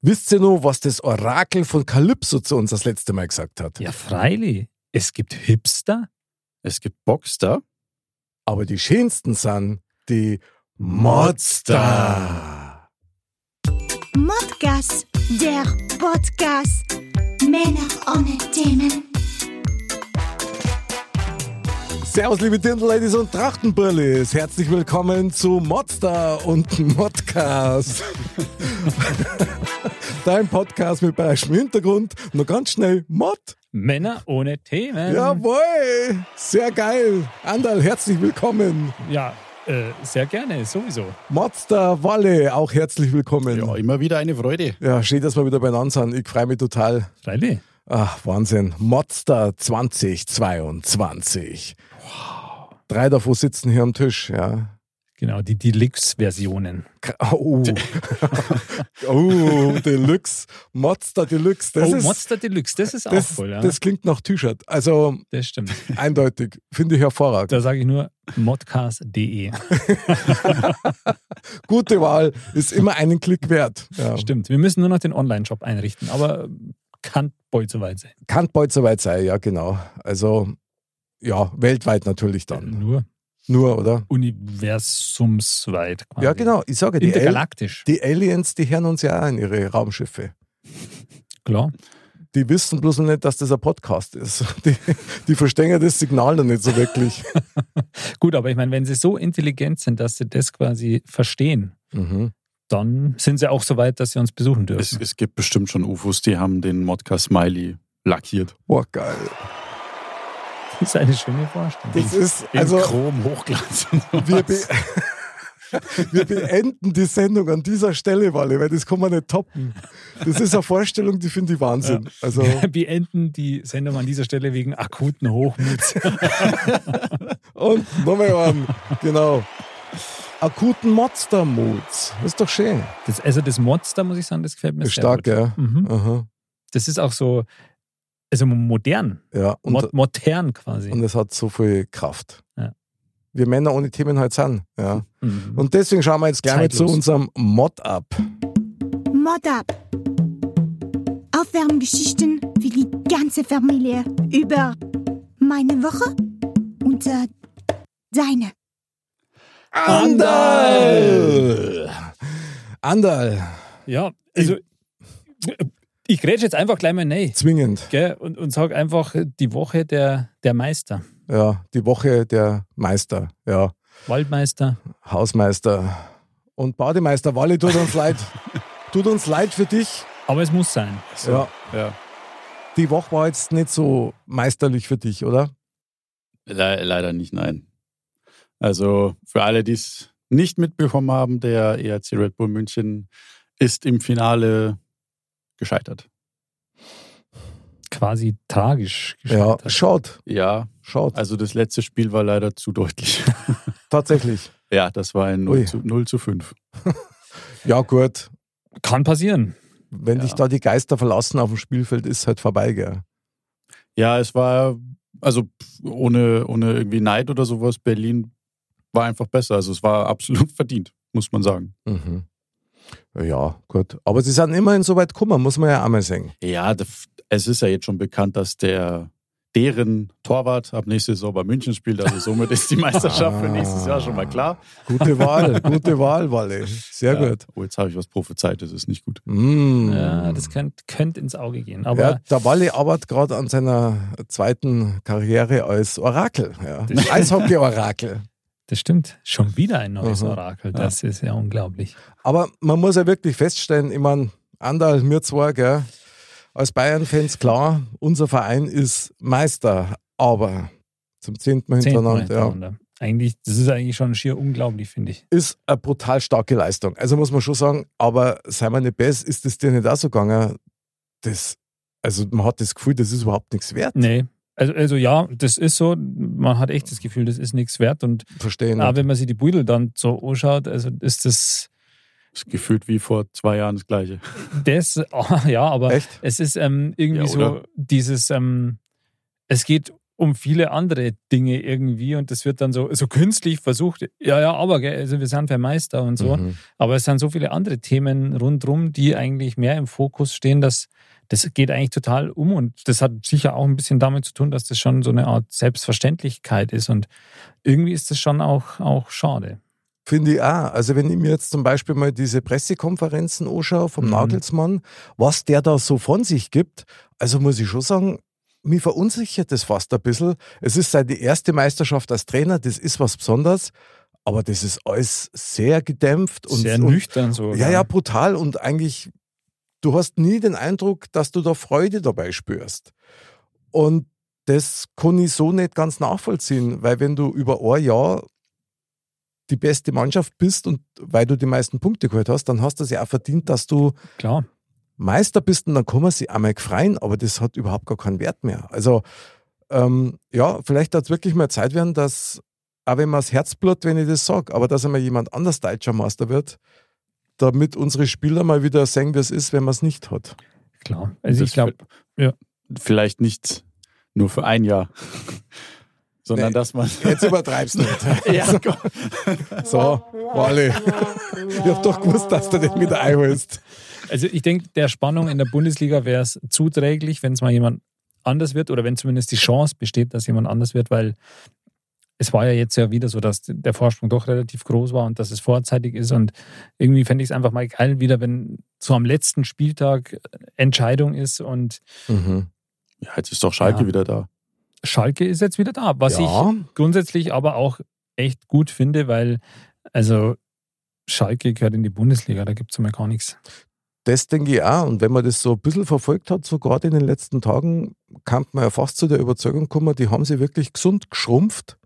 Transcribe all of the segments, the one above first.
Wisst ihr noch, was das Orakel von Kalypso zu uns das letzte Mal gesagt hat? Ja, freilich. Es gibt Hipster. Es gibt Boxster. Aber die schönsten sind die Modster. Modcast, der Podcast. Männer ohne Themen. Servus, liebe Dirndl-Ladies und Trachtenbrillis. Herzlich willkommen zu Modster und Modcast. Dein Podcast mit bayerischem Hintergrund. Nur ganz schnell Mod. Männer ohne Themen. Jawohl, sehr geil. Andal, herzlich willkommen. Ja, äh, sehr gerne, sowieso. Modster Walle, auch herzlich willkommen. Ja, immer wieder eine Freude. Ja, schön, dass wir wieder beieinander sind. Ich freue mich total. Freilich. Ach, Wahnsinn. Modster 2022. Drei davon sitzen hier am Tisch, ja. Genau, die Deluxe-Versionen. Oh, oh Deluxe. Modster Deluxe. Das oh, ist, Monster Deluxe, das ist auch das, voll, ja. das klingt nach T-Shirt. Also Das stimmt. eindeutig. Finde ich hervorragend. Da sage ich nur modcast.de. Gute Wahl ist immer einen Klick wert. Ja. Stimmt. Wir müssen nur noch den Online-Shop einrichten, aber kann bald soweit sein. Kann bald soweit sein, ja, genau. Also, ja, weltweit natürlich dann. Nur Nur, oder? universumsweit. Quasi. Ja, genau. Ich sage, die, Al Intergalaktisch. die Aliens, die hören uns ja auch in ihre Raumschiffe. Klar. Die wissen bloß noch nicht, dass das ein Podcast ist. Die, die verstehen ja das Signal noch nicht so wirklich. Gut, aber ich meine, wenn sie so intelligent sind, dass sie das quasi verstehen, Mhm. dann sind sie auch so weit, dass sie uns besuchen Es, dürfen. es gibt bestimmt schon UFOs, die haben den Modcast Smiley lackiert. Boah, geil. Das ist eine schöne Vorstellung. Das ist, In also, Chrom, Hochglanz wir, be wir beenden die Sendung an dieser Stelle, Walle, weil das kann man nicht toppen. Das ist eine Vorstellung, die finde ich Wahnsinn. Also, Wir beenden die Sendung an dieser Stelle wegen akuten Hochmuts. und nochmal an, genau. Akuten Monster-Moods. Das ist doch schön. Das, also das Monster, muss ich sagen, das gefällt mir sehr stark, gut. ja. Mhm. Aha. Das ist auch so, also modern, Ja, und, Mo modern quasi. und es hat so viel Kraft. Ja. Wir Männer ohne Themen halt sind. Ja. Mhm. Und deswegen schauen wir jetzt gleich mal zu unserem Mod-Up. Mod up. Aufwärmgeschichten für die ganze Familie über meine Woche und äh, deine. Andal! Andal, Ja, also ich grätsch jetzt einfach gleich mal rein. zwingend. Gell? Und, und sag einfach die Woche der, der Meister. Ja, die Woche der Meister, ja, Waldmeister. Hausmeister und Bademeister. Walle, tut uns leid. Tut uns leid für dich. Aber es muss sein. Ja, Ja. die Woche war jetzt nicht so meisterlich für dich, oder? Le leider nicht, nein. Also für alle, die es nicht mitbekommen haben, der ERC Red Bull München ist im Finale gescheitert. Quasi tragisch Ja, gescheitert. schaut, Ja, schaut. also das letzte Spiel war leider zu deutlich. Tatsächlich. ja, das war ein Ui. 0 zu, 0 zu 5. Ja, gut. Kann passieren. Wenn Ja. dich da die Geister verlassen auf dem Spielfeld, ist halt vorbei, gell? Ja, es war, also ohne, ohne irgendwie Neid oder sowas, Berlin war einfach besser. Also es war absolut verdient, muss man sagen. Mhm. Ja, gut. Aber sie sind immerhin so weit gekommen, muss man ja einmal sagen. Ja, es ist ja jetzt schon bekannt, dass der deren Torwart ab nächste Saison bei München spielt. Also somit ist die Meisterschaft für nächstes Jahr schon mal klar. Gute Wahl, gute Wahl, Walle. Sehr Ja. gut. Oh, jetzt habe ich was prophezeit, das ist nicht gut. Mm. Ja, das könnte könnt ins Auge gehen. Aber ja, der Walle arbeitet gerade an seiner zweiten Karriere als Orakel. Ja. Eishockey-Orakel. Das stimmt. Schon wieder ein neues Aha. Orakel. Das ist ja unglaublich. Aber man muss ja wirklich feststellen, ich meine, Andal, mir zwei, gell, als Bayern-Fans klar, unser Verein ist Meister, aber zum zehnten Mal Mal hintereinander, ja. hintereinander. eigentlich, das ist eigentlich schon schier unglaublich, finde ich. Ist eine brutal starke Leistung. Also muss man schon sagen, aber sei mal nicht besser, ist das dir nicht auch so gegangen? Das, also man hat das Gefühl, das ist überhaupt nichts wert. Nee. Also, also ja, das ist so, man hat echt das Gefühl, das ist nichts wert. Und Verstehen. auch wenn man sich die Beutel dann so anschaut, also ist das, Ist gefühlt wie vor zwei Jahren das Gleiche. das, ja, aber Echt? es ist ähm, irgendwie Ja, so dieses, ähm, es geht um viele andere Dinge irgendwie und das wird dann so, so künstlich versucht, ja, ja, aber gell, also wir sind ja Meister und so. Mhm. Aber es sind so viele andere Themen rundherum, die eigentlich mehr im Fokus stehen, dass das geht eigentlich total um und das hat sicher auch ein bisschen damit zu tun, dass das schon so eine Art Selbstverständlichkeit ist und irgendwie ist das schon auch, auch schade. Finde ich auch. Also wenn ich mir jetzt zum Beispiel mal diese Pressekonferenzen anschaue vom Mhm. Nagelsmann, was der da so von sich gibt, also muss ich schon sagen, mich verunsichert das fast ein bisschen. Es ist seine erste Meisterschaft als Trainer, das ist was Besonderes, aber das ist alles sehr gedämpft und, Sehr und nüchtern so. Ja, ja, brutal und eigentlich, du hast nie den Eindruck, dass du da Freude dabei spürst. Und das kann ich so nicht ganz nachvollziehen, weil wenn du über ein Jahr die beste Mannschaft bist und weil du die meisten Punkte geholt hast, dann hast du es ja auch verdient, dass du Klar. Meister bist und dann kann man sich einmal freuen, aber das hat überhaupt gar keinen Wert mehr. Also ähm, ja, vielleicht hat es wirklich mal Zeit werden, dass, auch wenn man das Herzblut, wenn ich das sage, aber dass einmal jemand anders deutscher Meister wird, damit unsere Spieler mal wieder sehen, wie es ist, wenn man es nicht hat. Klar. Also Das ich glaube, Vielleicht nicht nur für ein Jahr, sondern Nee. dass man. Jetzt übertreib's nicht. ja, So, Wally. Ich hab doch gewusst, dass du den wieder einholst. also ich denke, der Spannung in der Bundesliga wäre es zuträglich, wenn es mal jemand anders wird oder wenn zumindest die Chance besteht, dass jemand anders wird, weil es war ja jetzt ja wieder so, dass der Vorsprung doch relativ groß war und dass es vorzeitig ist. Und irgendwie fände ich es einfach mal geil, wieder, wenn so am letzten Spieltag Entscheidung ist und ja, jetzt ist doch Schalke Ja. wieder da. Schalke ist jetzt wieder da. Was Ja. ich grundsätzlich aber auch echt gut finde, weil also Schalke gehört in die Bundesliga, da gibt es mal gar nichts. Das denke ich auch. Und wenn man das so ein bisschen verfolgt hat, so gerade in den letzten Tagen, kann man ja fast zu der Überzeugung kommen, die haben sie wirklich gesund geschrumpft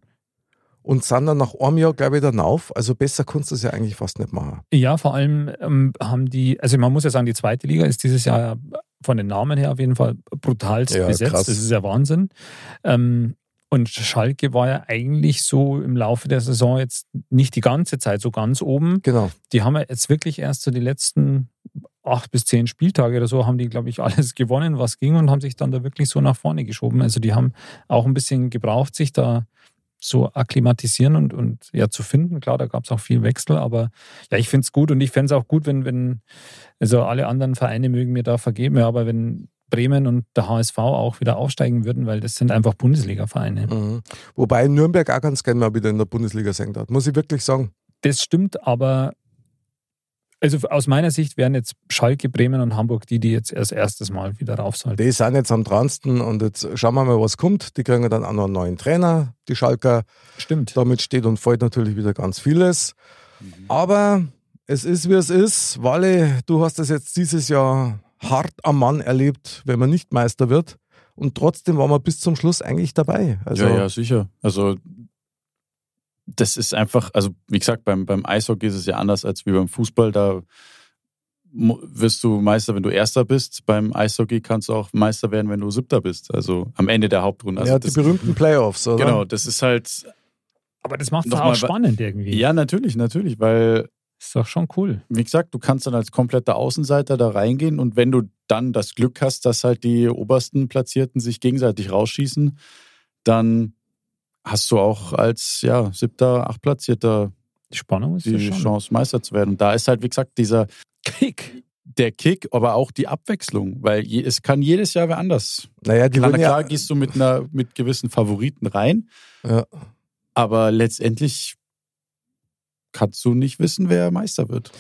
und sind dann nach einem Jahr gleich wieder auf. Also besser kannst du es ja eigentlich fast nicht machen. Ja, vor allem ähm, haben die, also man muss ja sagen, die zweite Liga ist dieses Jahr ja von den Namen her auf jeden Fall brutalst Ja, besetzt. krass. Das ist ja Wahnsinn. Ähm, und Schalke war ja eigentlich so im Laufe der Saison jetzt nicht die ganze Zeit so ganz oben. Genau. Die haben ja jetzt wirklich erst so die letzten acht bis zehn Spieltage oder so, haben die, glaube ich, alles gewonnen, was ging und haben sich dann da wirklich so nach vorne geschoben. Also die haben auch ein bisschen gebraucht, sich da so akklimatisieren und, und ja zu finden. Klar, da gab es auch viel Wechsel, aber ja, ich finde es gut und ich fände es auch gut, wenn, wenn, also alle anderen Vereine mögen mir da vergeben, ja, aber wenn Bremen und der HSV auch wieder aufsteigen würden, weil das sind einfach Bundesliga-Vereine. Mhm. Wobei Nürnberg auch ganz gerne mal wieder in der Bundesliga sein darf. Muss ich wirklich sagen. Das stimmt, aber also aus meiner Sicht wären jetzt Schalke, Bremen und Hamburg die, die jetzt erst erstes Mal wieder rauf sollten. Die sind jetzt am dransten und jetzt schauen wir mal, was kommt. Die kriegen dann auch noch einen neuen Trainer, die Schalker. Stimmt. Damit steht und fällt natürlich wieder ganz vieles. Aber es ist, wie es ist. Walle, du hast das jetzt dieses Jahr hart am Mann erlebt, wenn man nicht Meister wird. Und trotzdem waren wir bis zum Schluss eigentlich dabei. Also, ja, ja, sicher. Also das ist einfach, also wie gesagt, beim, beim Eishockey ist es ja anders als wie beim Fußball. Da wirst du Meister, wenn du Erster bist. Beim Eishockey kannst du auch Meister werden, wenn du Siebter bist. Also am Ende der Hauptrunde. Also ja, die das, berühmten Playoffs, oder? Genau, das ist halt, Aber das macht es auch spannend irgendwie. ja, natürlich, natürlich, weil Ist doch schon cool. wie gesagt, du kannst dann als kompletter Außenseiter da reingehen und wenn du dann das Glück hast, dass halt die obersten Platzierten sich gegenseitig rausschießen, dann hast du auch als ja, siebter, achtplatzierter Die Spannung ist die. Chance, Meister zu werden. Und da ist halt, wie gesagt, dieser Kick. der Kick, aber auch die Abwechslung, weil je, es kann jedes Jahr wer anders. Naja, die Klar, klar ja, gehst du mit einer mit gewissen Favoriten rein, ja, aber letztendlich kannst du nicht wissen, wer Meister wird.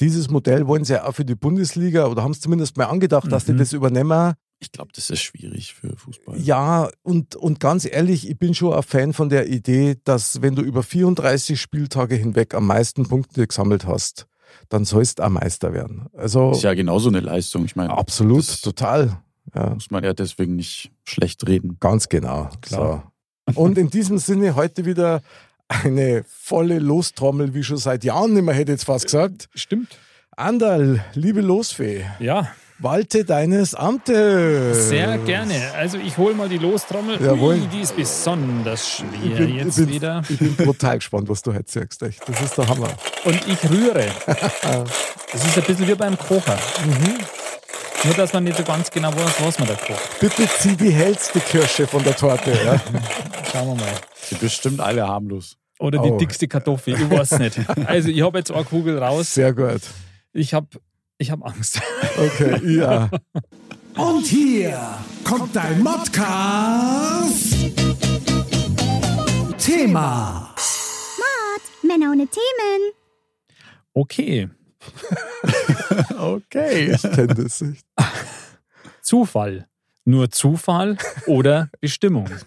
dieses Modell wollen sie ja auch für die Bundesliga oder haben es zumindest mal angedacht, dass die Mhm. das übernehmen. Ich glaube, das ist schwierig für Fußball. Ja, und, und ganz ehrlich, ich bin schon ein Fan von der Idee, dass wenn du über 34 Spieltage hinweg am meisten Punkte gesammelt hast, dann sollst du auch Meister werden. Also Ist ja genauso eine Leistung. Ich meine, absolut, total. Ja, muss man ja deswegen nicht schlecht reden. ganz genau. Klar. So. Und in diesem Sinne heute wieder eine volle Lostrommel, wie schon seit Jahren nicht mehr, hätte ich jetzt fast gesagt. Stimmt. Anderl, liebe Losfee, Ja, walte deines Amtes. sehr gerne. Also ich hole mal die Lostrommel. Jawohl. Ui, die ist besonders schwer Ich bin, jetzt ich bin, wieder. Ich bin brutal gespannt, was du heute sagst. Echt. Das ist der Hammer. Und ich rühre. Das ist ein bisschen wie beim Kocher. Mhm. Nur, dass man nicht so ganz genau weiß, was man da kocht. Bitte zieh die hellste Kirsche von der Torte. Ja. Schauen wir mal. Sind bestimmt alle harmlos. Oder die Oh. dickste Kartoffel, ich weiß nicht. Also ich habe jetzt eine Kugel raus. Sehr gut. Ich habe ich hab Angst. Okay, ja. Und hier kommt dein Modcast. Thema. Männer ohne Themen. Okay, Okay. Ich kenne das nicht. Zufall. Nur Zufall oder Bestimmung.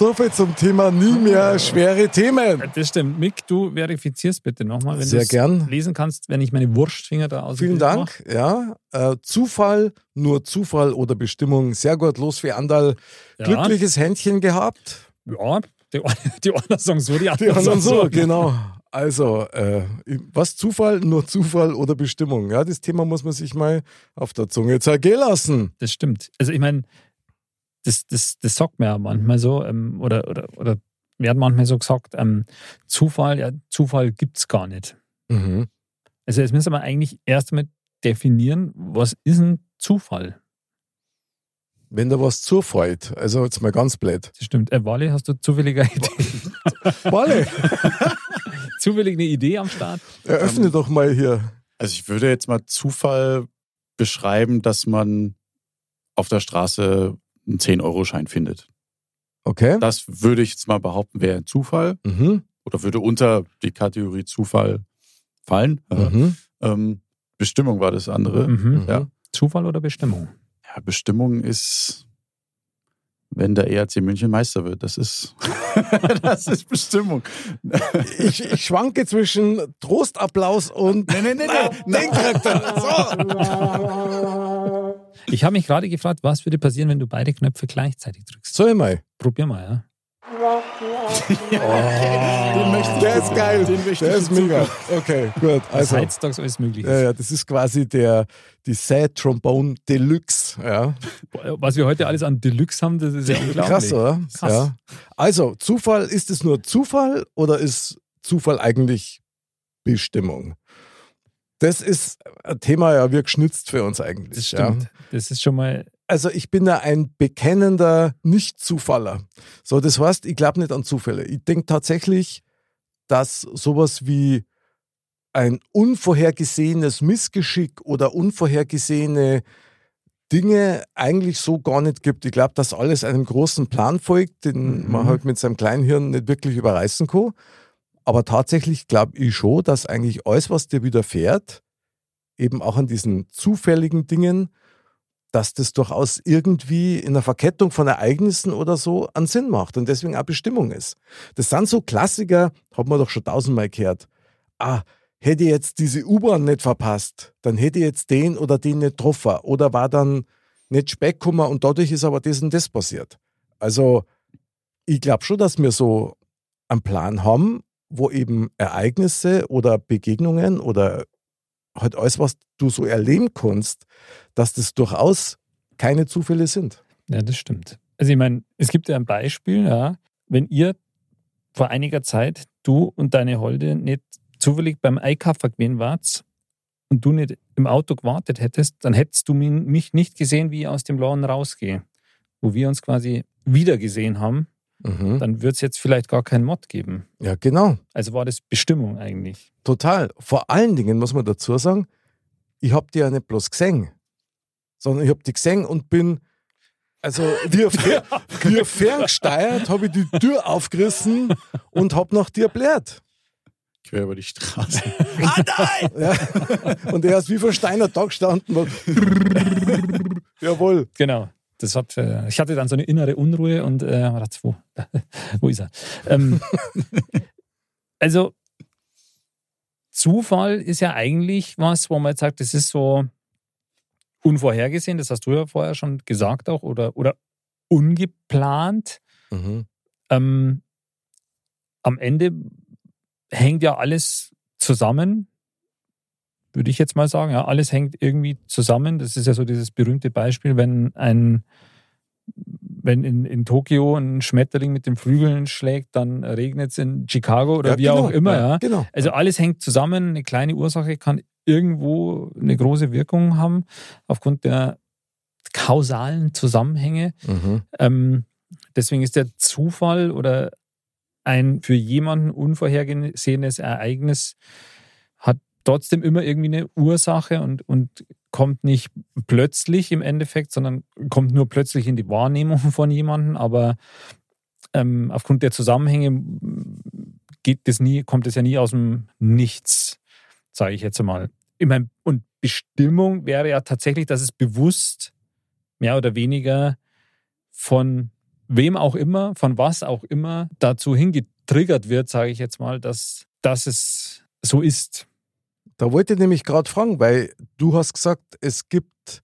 So viel zum Thema nie mehr schwere Themen. Das stimmt. Mick, du verifizierst bitte nochmal, wenn Sehr du gern. lesen kannst, wenn ich meine Wurstfinger da aus Vielen Dank. Ja, äh, Zufall, nur Zufall oder Bestimmung. Sehr gut, los für Andal. Ja. Glückliches Händchen gehabt. Ja, die, die einen sagen so, die Die anderen anderen sagen so, genau. Also, äh, was Zufall, nur Zufall oder Bestimmung? Ja, das Thema muss man sich mal auf der Zunge zergehen lassen. Das stimmt. Also ich meine, das, das, das sagt man ja manchmal so, ähm, oder, oder, oder werden manchmal so gesagt, ähm, Zufall, ja, Zufall gibt es gar nicht. Mhm. Also jetzt müssen wir eigentlich erst einmal definieren, was ist ein Zufall? Wenn da was zufällt, also jetzt mal ganz blöd. Das stimmt. Äh, Wally, hast du zufällig eine Idee, Walle, zufällig eine Idee am Start? eröffne doch mal hier. Also ich würde jetzt mal Zufall beschreiben, dass man auf der Straße einen 10-Euro-Schein findet. Okay. Das würde ich jetzt mal behaupten, wäre ein Zufall Mhm. oder würde unter die Kategorie Zufall fallen. Ja. Mhm. Ähm, Bestimmung war das andere. Mhm. Ja. Zufall oder Bestimmung? ja, Bestimmung ist, wenn der ERC München Meister wird. Das ist, das ist Bestimmung. Ich, ich schwanke zwischen Trostapplaus und. Nee, nee, nee, nee. Den kriegt er. So. Ich habe mich gerade gefragt, was würde passieren, wenn du beide Knöpfe gleichzeitig drückst? So einmal. Probier mal, ja. Den möchte ich Der ist geil. Den möchte Der ich ist mega. Okay, gut. Also, heutzutage alles möglich ja, ja, das ist quasi der, die Sad Trombone Deluxe. Ja. Was wir heute alles an Deluxe haben, das ist ja unglaublich. Krass, oder? Krass. Ja. Also, Zufall, ist es nur Zufall oder ist Zufall eigentlich Bestimmung? Das ist ein Thema ja wie geschnitzt für uns eigentlich. Das ja. stimmt. Das ist schon mal. Also ich bin ja ein bekennender Nicht-Zufaller. So, das heißt, ich glaube nicht an Zufälle. Ich denke tatsächlich, dass sowas wie ein unvorhergesehenes Missgeschick oder unvorhergesehene Dinge eigentlich so gar nicht gibt. Ich glaube, dass alles einem großen Plan folgt, den Mhm. man halt mit seinem kleinen Hirn nicht wirklich überreißen kann. Aber tatsächlich glaube ich schon, dass eigentlich alles, was dir widerfährt, eben auch an diesen zufälligen Dingen, dass das durchaus irgendwie in der Verkettung von Ereignissen oder so einen Sinn macht und deswegen auch Bestimmung ist. Das sind so Klassiker, hat man doch schon tausendmal gehört. Ah, hätte ich jetzt diese U-Bahn nicht verpasst, dann hätte ich jetzt den oder den nicht getroffen oder war dann nicht Speck gekommen und dadurch ist aber das und das passiert. Also, ich glaube schon, dass wir so einen Plan haben, wo eben Ereignisse oder Begegnungen oder halt alles, was du so erleben kannst, dass das durchaus keine Zufälle sind. Ja, das stimmt. Also ich meine, es gibt ja ein Beispiel, ja, wenn ihr vor einiger Zeit, du und deine Holde, nicht zufällig beim Einkaufen gewesen wart und du nicht im Auto gewartet hättest, dann hättest du mi- mich nicht gesehen, wie ich aus dem Laden rausgehe. Wo wir uns quasi wieder gesehen haben, Mhm. dann wird es jetzt vielleicht gar keinen Mod geben. Ja, genau. Also war das Bestimmung eigentlich. Total. Vor allen Dingen muss man dazu sagen, ich habe die ja nicht bloß gesehen, sondern ich habe die gesehen und bin, also wie, fer- wie ferngesteuert, habe ich die Tür aufgerissen und habe nach dir blärt. Quer über die Straße. Ja. Und er ist wie versteinert da gestanden. und Jawohl. Genau. Das hat, äh, ich hatte dann so eine innere Unruhe und äh, gedacht, wo, wo ist er? Ähm, also Zufall ist ja eigentlich was, wo man jetzt sagt, das ist so unvorhergesehen, das hast du ja vorher schon gesagt auch, oder, oder ungeplant. Mhm. ähm, am Ende hängt ja alles zusammen, würde ich jetzt mal sagen. Ja, alles hängt irgendwie zusammen. Das ist ja so dieses berühmte Beispiel, wenn ein wenn in, in Tokio ein Schmetterling mit den Flügeln schlägt, dann regnet es in Chicago oder Ja, wie genau, auch immer. ja, genau. Also alles hängt zusammen. Eine kleine Ursache kann irgendwo eine große Wirkung haben aufgrund der kausalen Zusammenhänge. Mhm. Ähm, deswegen ist der Zufall oder ein für jemanden unvorhergesehenes Ereignis trotzdem immer irgendwie eine Ursache und, und kommt nicht plötzlich im Endeffekt, sondern kommt nur plötzlich in die Wahrnehmung von jemandem. Aber ähm, aufgrund der Zusammenhänge geht das nie, kommt es ja nie aus dem Nichts, sage ich jetzt einmal. Ich mein, und Bestimmung wäre ja tatsächlich, dass es bewusst mehr oder weniger von wem auch immer, von was auch immer dazu hingetriggert wird, sage ich jetzt mal, dass, dass es so ist. Da wollte ich nämlich gerade fragen, weil du hast gesagt, es gibt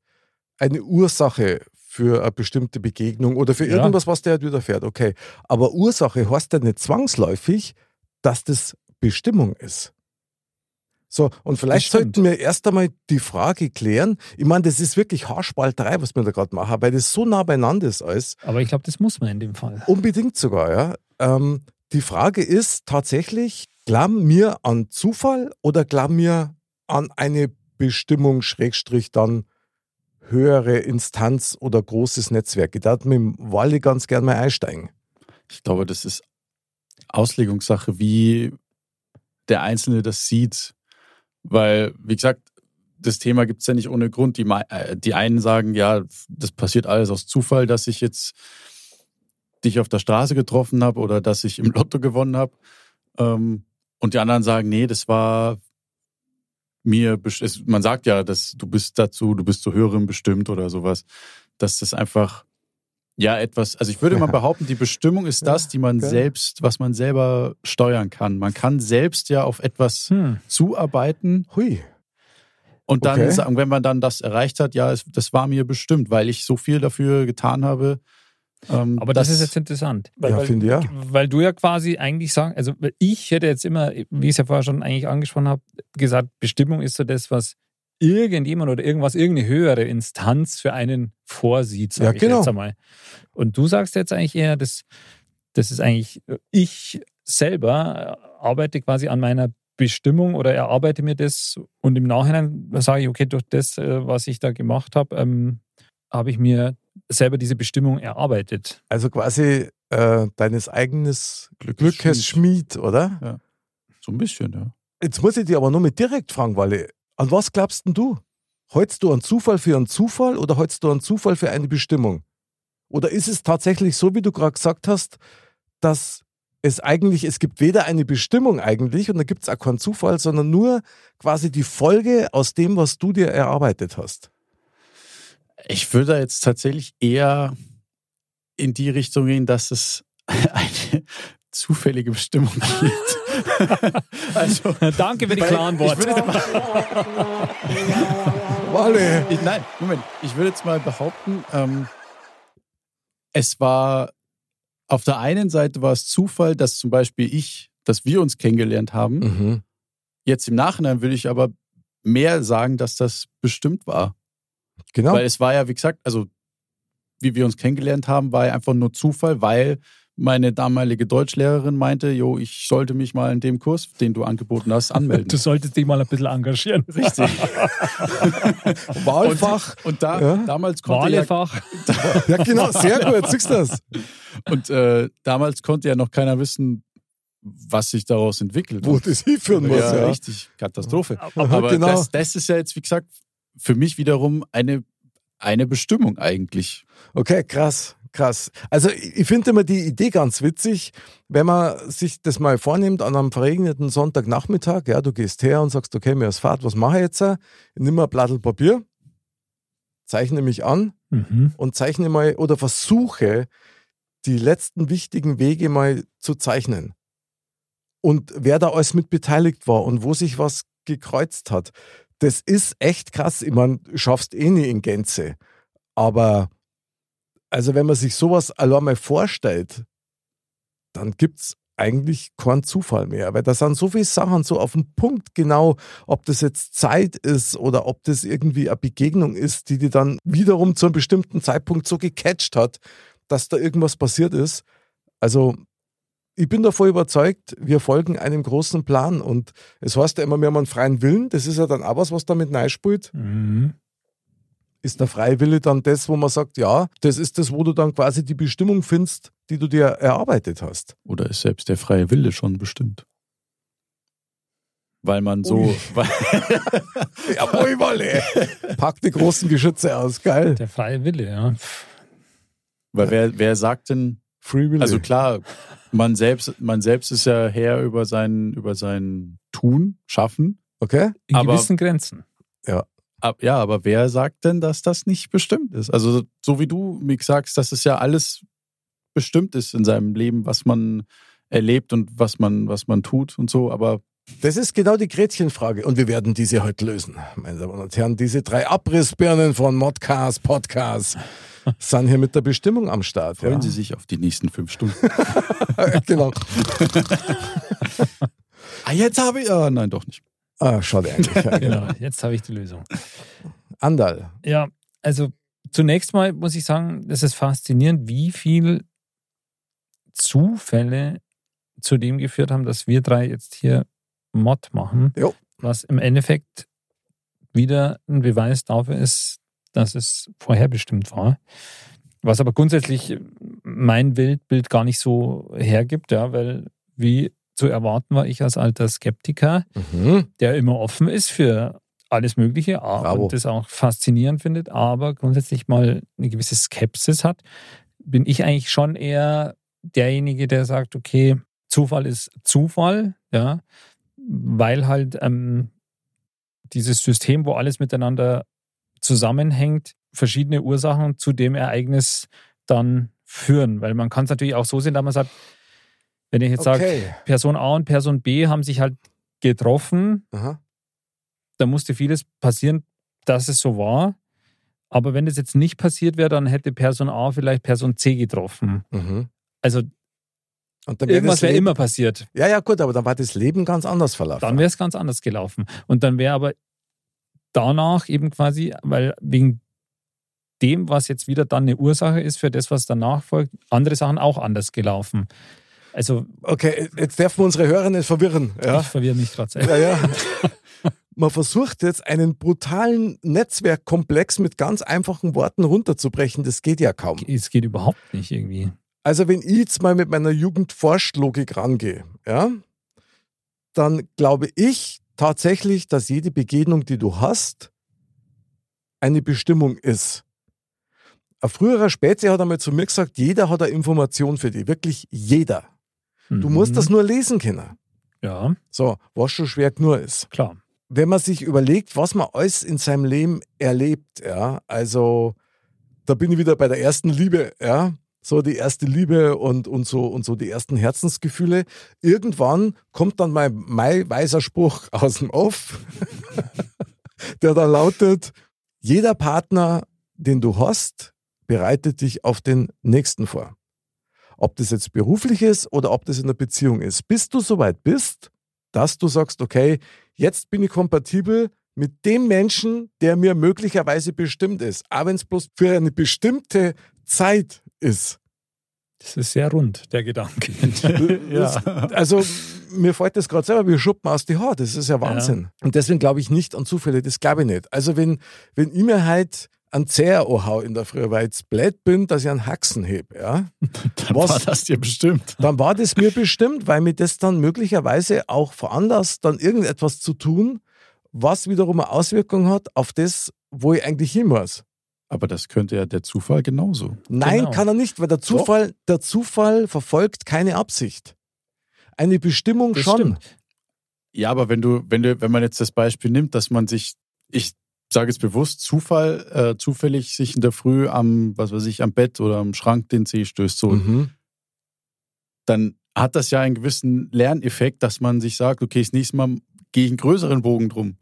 eine Ursache für eine bestimmte Begegnung oder für Ja. irgendwas, was dir halt widerfährt. Okay. Aber Ursache heißt ja nicht zwangsläufig, dass das Bestimmung ist. So, und vielleicht sollten wir erst einmal die Frage klären. Ich meine, das ist wirklich Haarspalterei, was wir da gerade machen, weil das so nah beieinander ist alles. Aber ich glaube, das muss man in dem Fall. Unbedingt sogar, ja. Ähm, die Frage ist tatsächlich, glauben wir an Zufall oder glauben wir an eine Bestimmung, Schrägstrich dann höhere Instanz oder großes Netzwerk? Ich darf mit dem Wally ganz gern mal einsteigen. Ich glaube, das ist Auslegungssache, wie der Einzelne das sieht. Weil, wie gesagt, das Thema gibt es ja nicht ohne Grund. Die, äh, die einen sagen, ja, das passiert alles aus Zufall, dass ich jetzt dich auf der Straße getroffen habe oder dass ich im Lotto gewonnen habe. Ähm, und die anderen sagen, nee, das war mir, man sagt ja, dass du bist dazu, du bist zu höherem bestimmt oder sowas. Dass das einfach, ja, etwas, also ich würde mal behaupten, die Bestimmung ist das, die man geil. selbst, was man selber steuern kann. Man kann selbst ja auf etwas Hm. zuarbeiten Hui. und dann Okay. sagen, wenn man dann das erreicht hat, ja, es, das war mir bestimmt, weil ich so viel dafür getan habe. Ähm, Aber das, ist jetzt interessant. Weil, Ja, weil, finde ich ja. weil du ja quasi eigentlich sagen, also weil ich hätte jetzt immer, wie ich es ja vorher schon eigentlich angesprochen habe, gesagt, Bestimmung ist so das, was irgendjemand oder irgendwas, irgendeine höhere Instanz für einen vorsieht, sag Ja, ich genau. jetzt einmal. Und du sagst jetzt eigentlich eher, das, das ist eigentlich, ich selber arbeite quasi an meiner Bestimmung oder erarbeite mir das und im Nachhinein sage ich, okay, durch das, äh, was ich da gemacht habe, ähm, habe ich mir selber diese Bestimmung erarbeitet. Also quasi äh, deines eigenes Glückes Glückes Schmied, oder? so ein bisschen, ja. Jetzt muss ich dich aber nur mit direkt fragen, Wally. An was glaubst denn du? Hältst du einen Zufall für einen Zufall oder hältst du einen Zufall für eine Bestimmung? Oder ist es tatsächlich so, wie du gerade gesagt hast, dass es eigentlich, es gibt weder eine Bestimmung eigentlich und da gibt es auch keinen Zufall, sondern nur quasi die Folge aus dem, was du dir erarbeitet hast? Ich würde da jetzt tatsächlich eher in die Richtung gehen, dass es eine zufällige Bestimmung gibt. also, Danke für die klaren ich Worte. würde jetzt mal- Wally! Ich, nein, Moment. Ich würde jetzt mal behaupten, ähm, es war auf der einen Seite war es Zufall, dass zum Beispiel ich, dass wir uns kennengelernt haben. Mhm. Jetzt im Nachhinein würde ich aber mehr sagen, dass das bestimmt war. Genau. Weil es war ja, wie gesagt, also wie wir uns kennengelernt haben, war ja einfach nur Zufall, weil meine damalige Deutschlehrerin meinte, jo, ich sollte mich mal in dem Kurs, den du angeboten hast, anmelden. Du solltest dich mal ein bisschen engagieren. Richtig. Wahlfach. Und da, Ja. damals konnte ja, Wahlefach. Ja, genau, sehr gut. Siehst du das? und äh, damals konnte ja noch keiner wissen, was sich daraus entwickelt. Wo das hinführen muss, ja, ja. richtig, Katastrophe. Aber Aber genau. das, das ist ja jetzt, wie gesagt, für mich wiederum eine, eine Bestimmung eigentlich. Okay, krass, krass. Also ich finde immer die Idee ganz witzig, wenn man sich das mal vornimmt an einem verregneten Sonntagnachmittag, ja, du gehst her und sagst, okay, mir ist Fahrt, was mache ich jetzt? Ich nehme ein Blatt Papier, zeichne mich an Mhm. und zeichne mal oder versuche, die letzten wichtigen Wege mal zu zeichnen. Und wer da alles mit beteiligt war und wo sich was gekreuzt hat. Das ist echt krass. Ich meine, du schaffst eh nie in Gänze. Aber also wenn man sich sowas allein mal vorstellt, dann gibt es eigentlich keinen Zufall mehr, weil da sind so viele Sachen so auf den Punkt genau, ob das jetzt Zeit ist oder ob das irgendwie eine Begegnung ist, die die dann wiederum zu einem bestimmten Zeitpunkt so gecatcht hat, dass da irgendwas passiert ist. Also ich bin davor überzeugt, wir folgen einem großen Plan und es heißt ja immer, wir haben einen freien Willen, das ist ja dann auch was, was damit reinspielt. Mhm. Ist der freie Wille dann das, wo man sagt, ja, das ist das, wo du dann quasi die Bestimmung findest, die du dir erarbeitet hast. Oder ist selbst der freie Wille schon bestimmt? Weil man so. Weil, Jawohl, Wolle. Pack die großen Geschütze aus, geil. Der freie Wille, ja. weil wer, wer sagt denn, Free Will. also klar, man selbst, man selbst ist ja Herr über sein, über sein Tun, Schaffen. okay? In Aber- gewissen Grenzen. Ab, ja, aber wer sagt denn, dass das nicht bestimmt ist? Also, so wie du, Mick, sagst, dass es ja alles bestimmt ist in seinem Leben, was man erlebt und was man, was man tut und so, aber Das ist genau die Gretchenfrage und wir werden diese heute lösen. Meine Damen und Herren, diese drei Abrissbirnen von Modcast, Podcast sind hier mit der Bestimmung am Start. freuen ja. Sie sich auf die nächsten fünf Stunden. genau. ah, jetzt habe ich. Ah, nein, doch nicht. Ah, schade eigentlich. Ja, genau. Genau, jetzt habe ich die Lösung. Andal. Ja, also zunächst mal muss ich sagen, es ist faszinierend, wie viel Zufälle zu dem geführt haben, dass wir drei jetzt hier Mod machen, Jo. was im Endeffekt wieder ein Beweis dafür ist, dass es vorherbestimmt war. Was aber grundsätzlich mein Weltbild gar nicht so hergibt, ja, weil wie zu erwarten war ich als alter Skeptiker, Mhm. der immer offen ist für alles Mögliche a- Bravo. und das auch faszinierend findet, aber grundsätzlich mal eine gewisse Skepsis hat, bin ich eigentlich schon eher derjenige, der sagt, okay, Zufall ist Zufall, ja, weil halt ähm, dieses System, wo alles miteinander zusammenhängt, verschiedene Ursachen zu dem Ereignis dann führen. Weil man kann es natürlich auch so sehen, dass man sagt, wenn ich jetzt sage, Okay. Person A und Person B haben sich halt getroffen, Aha. da musste vieles passieren, dass es so war. Aber wenn das jetzt nicht passiert wäre, dann hätte Person A vielleicht Person C getroffen. Mhm. Also Und dann wär irgendwas wäre immer passiert. Ja, ja, gut, aber dann war das Leben ganz anders verlaufen. Dann wäre es ganz anders gelaufen. Und dann wäre aber danach eben quasi, weil wegen dem, was jetzt wieder dann eine Ursache ist für das, was danach folgt, andere Sachen auch anders gelaufen. Also okay, jetzt dürfen wir unsere Hörer nicht verwirren. Ja, ich verwirre mich gerade selber. ja. ja. Man versucht jetzt einen brutalen Netzwerkkomplex mit ganz einfachen Worten runterzubrechen. Das geht ja kaum. Es geht überhaupt nicht irgendwie. Also wenn ich jetzt mal mit meiner Jugendforschlogik rangehe, ja, dann glaube ich tatsächlich, dass jede Begegnung, die du hast, eine Bestimmung ist. Ein früherer Spätze hat einmal zu mir gesagt, jeder hat eine Information für dich, wirklich jeder. Du musst Mhm. das nur lesen können. Ja, So, was schon schwer nur ist. klar. Wenn man sich überlegt, was man alles in seinem Leben erlebt, ja, also da bin ich wieder bei der ersten Liebe, ja, so die erste Liebe und, und, so, und so die ersten Herzensgefühle. Irgendwann kommt dann mein, mein weiser Spruch aus dem Off, der da lautet, jeder Partner, den du hast, bereitet dich auf den nächsten vor. Ob das jetzt beruflich ist oder ob das in einer Beziehung ist. Bis du soweit bist, dass du sagst, okay, jetzt bin ich kompatibel mit dem Menschen, der mir möglicherweise bestimmt ist. Auch wenn es bloß für eine bestimmte Zeit ist. Das ist sehr rund, der Gedanke. ja. Also mir fällt das gerade selber wie Schuppen aus die Haare. Das ist ja Wahnsinn. Und deswegen glaube ich nicht an Zufälle. Das glaube ich nicht. Also wenn, wenn ich mir halt einen Zeher anhau in der Früh, weil ich blöd bin, dass ich einen Haxen heb, ja, Dann Was? war das dir bestimmt. dann war das mir bestimmt, weil mir das dann möglicherweise auch veranlasst, dann irgendetwas zu tun, was wiederum eine Auswirkung hat auf das, wo ich eigentlich hin muss. Aber das könnte ja der Zufall genauso. Nein, Genau. kann er nicht, weil der Zufall, der Zufall verfolgt keine Absicht. Eine Bestimmung Das schon. stimmt. Ja, aber wenn du, wenn du, wenn man jetzt das Beispiel nimmt, dass man sich, ich sage es bewusst, Zufall, äh, zufällig sich in der Früh am, was weiß ich, am Bett oder am Schrank den Zeh stößt, so, Mhm. dann hat das ja einen gewissen Lerneffekt, dass man sich sagt, okay, das nächste Mal gehe ich einen größeren Bogen drum.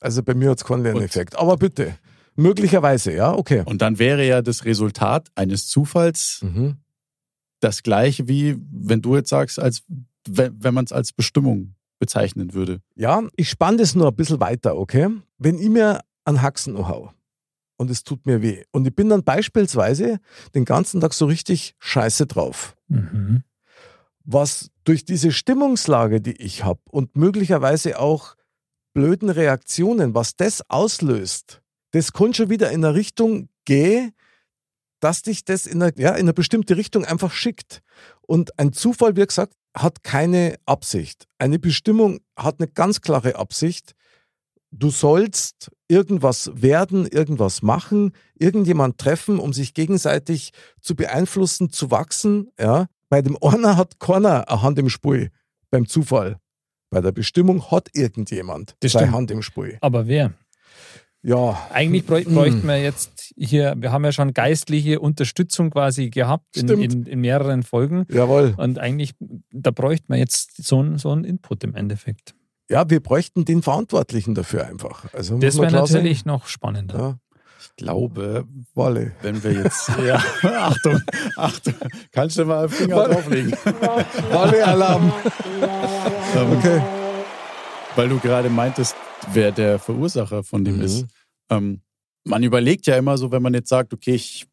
Also bei mir hat es keinen Lerneffekt. Aber bitte, möglicherweise, ja, okay. Und dann wäre ja das Resultat eines Zufalls Mhm. das gleiche wie, wenn du jetzt sagst, als wenn, wenn man es als Bestimmung bezeichnen würde. Ja, ich spanne das nur ein bisschen weiter, okay? Wenn ich mir einen Haxen hau und es tut mir weh und ich bin dann beispielsweise den ganzen Tag so richtig scheiße drauf, Mhm. was durch diese Stimmungslage, die ich habe und möglicherweise auch blöden Reaktionen, was das auslöst, das kann schon wieder in eine Richtung gehen, dass dich das in eine, ja, in eine bestimmte Richtung einfach schickt. Und ein Zufall, wie gesagt, hat keine Absicht. Eine Bestimmung hat eine ganz klare Absicht. Du sollst irgendwas werden, irgendwas machen, irgendjemand treffen, um sich gegenseitig zu beeinflussen, zu wachsen. Ja. Bei dem einer hat keiner eine Hand im Spiel, beim Zufall. Bei der Bestimmung hat irgendjemand Das seine stimmt. Hand im Spiel. Aber wer? Ja, Eigentlich Hm. bräuchten wir jetzt hier, wir haben ja schon geistliche Unterstützung quasi gehabt in, in, in mehreren Folgen. jawohl. Und eigentlich, da bräuchten wir jetzt so einen so einen Input im Endeffekt. Ja, wir bräuchten den Verantwortlichen dafür einfach. Also Das wäre natürlich noch spannender. Ja, Ich glaube, Walle. wenn wir jetzt. ja, Achtung, Achtung. Kannst du mal Finger Warte. drauflegen? Walle-Alarm. Ähm, Okay. Weil du gerade meintest, wer der Verursacher von dem Mhm. ist. Ähm, man überlegt ja immer so, wenn man jetzt sagt, okay, ich,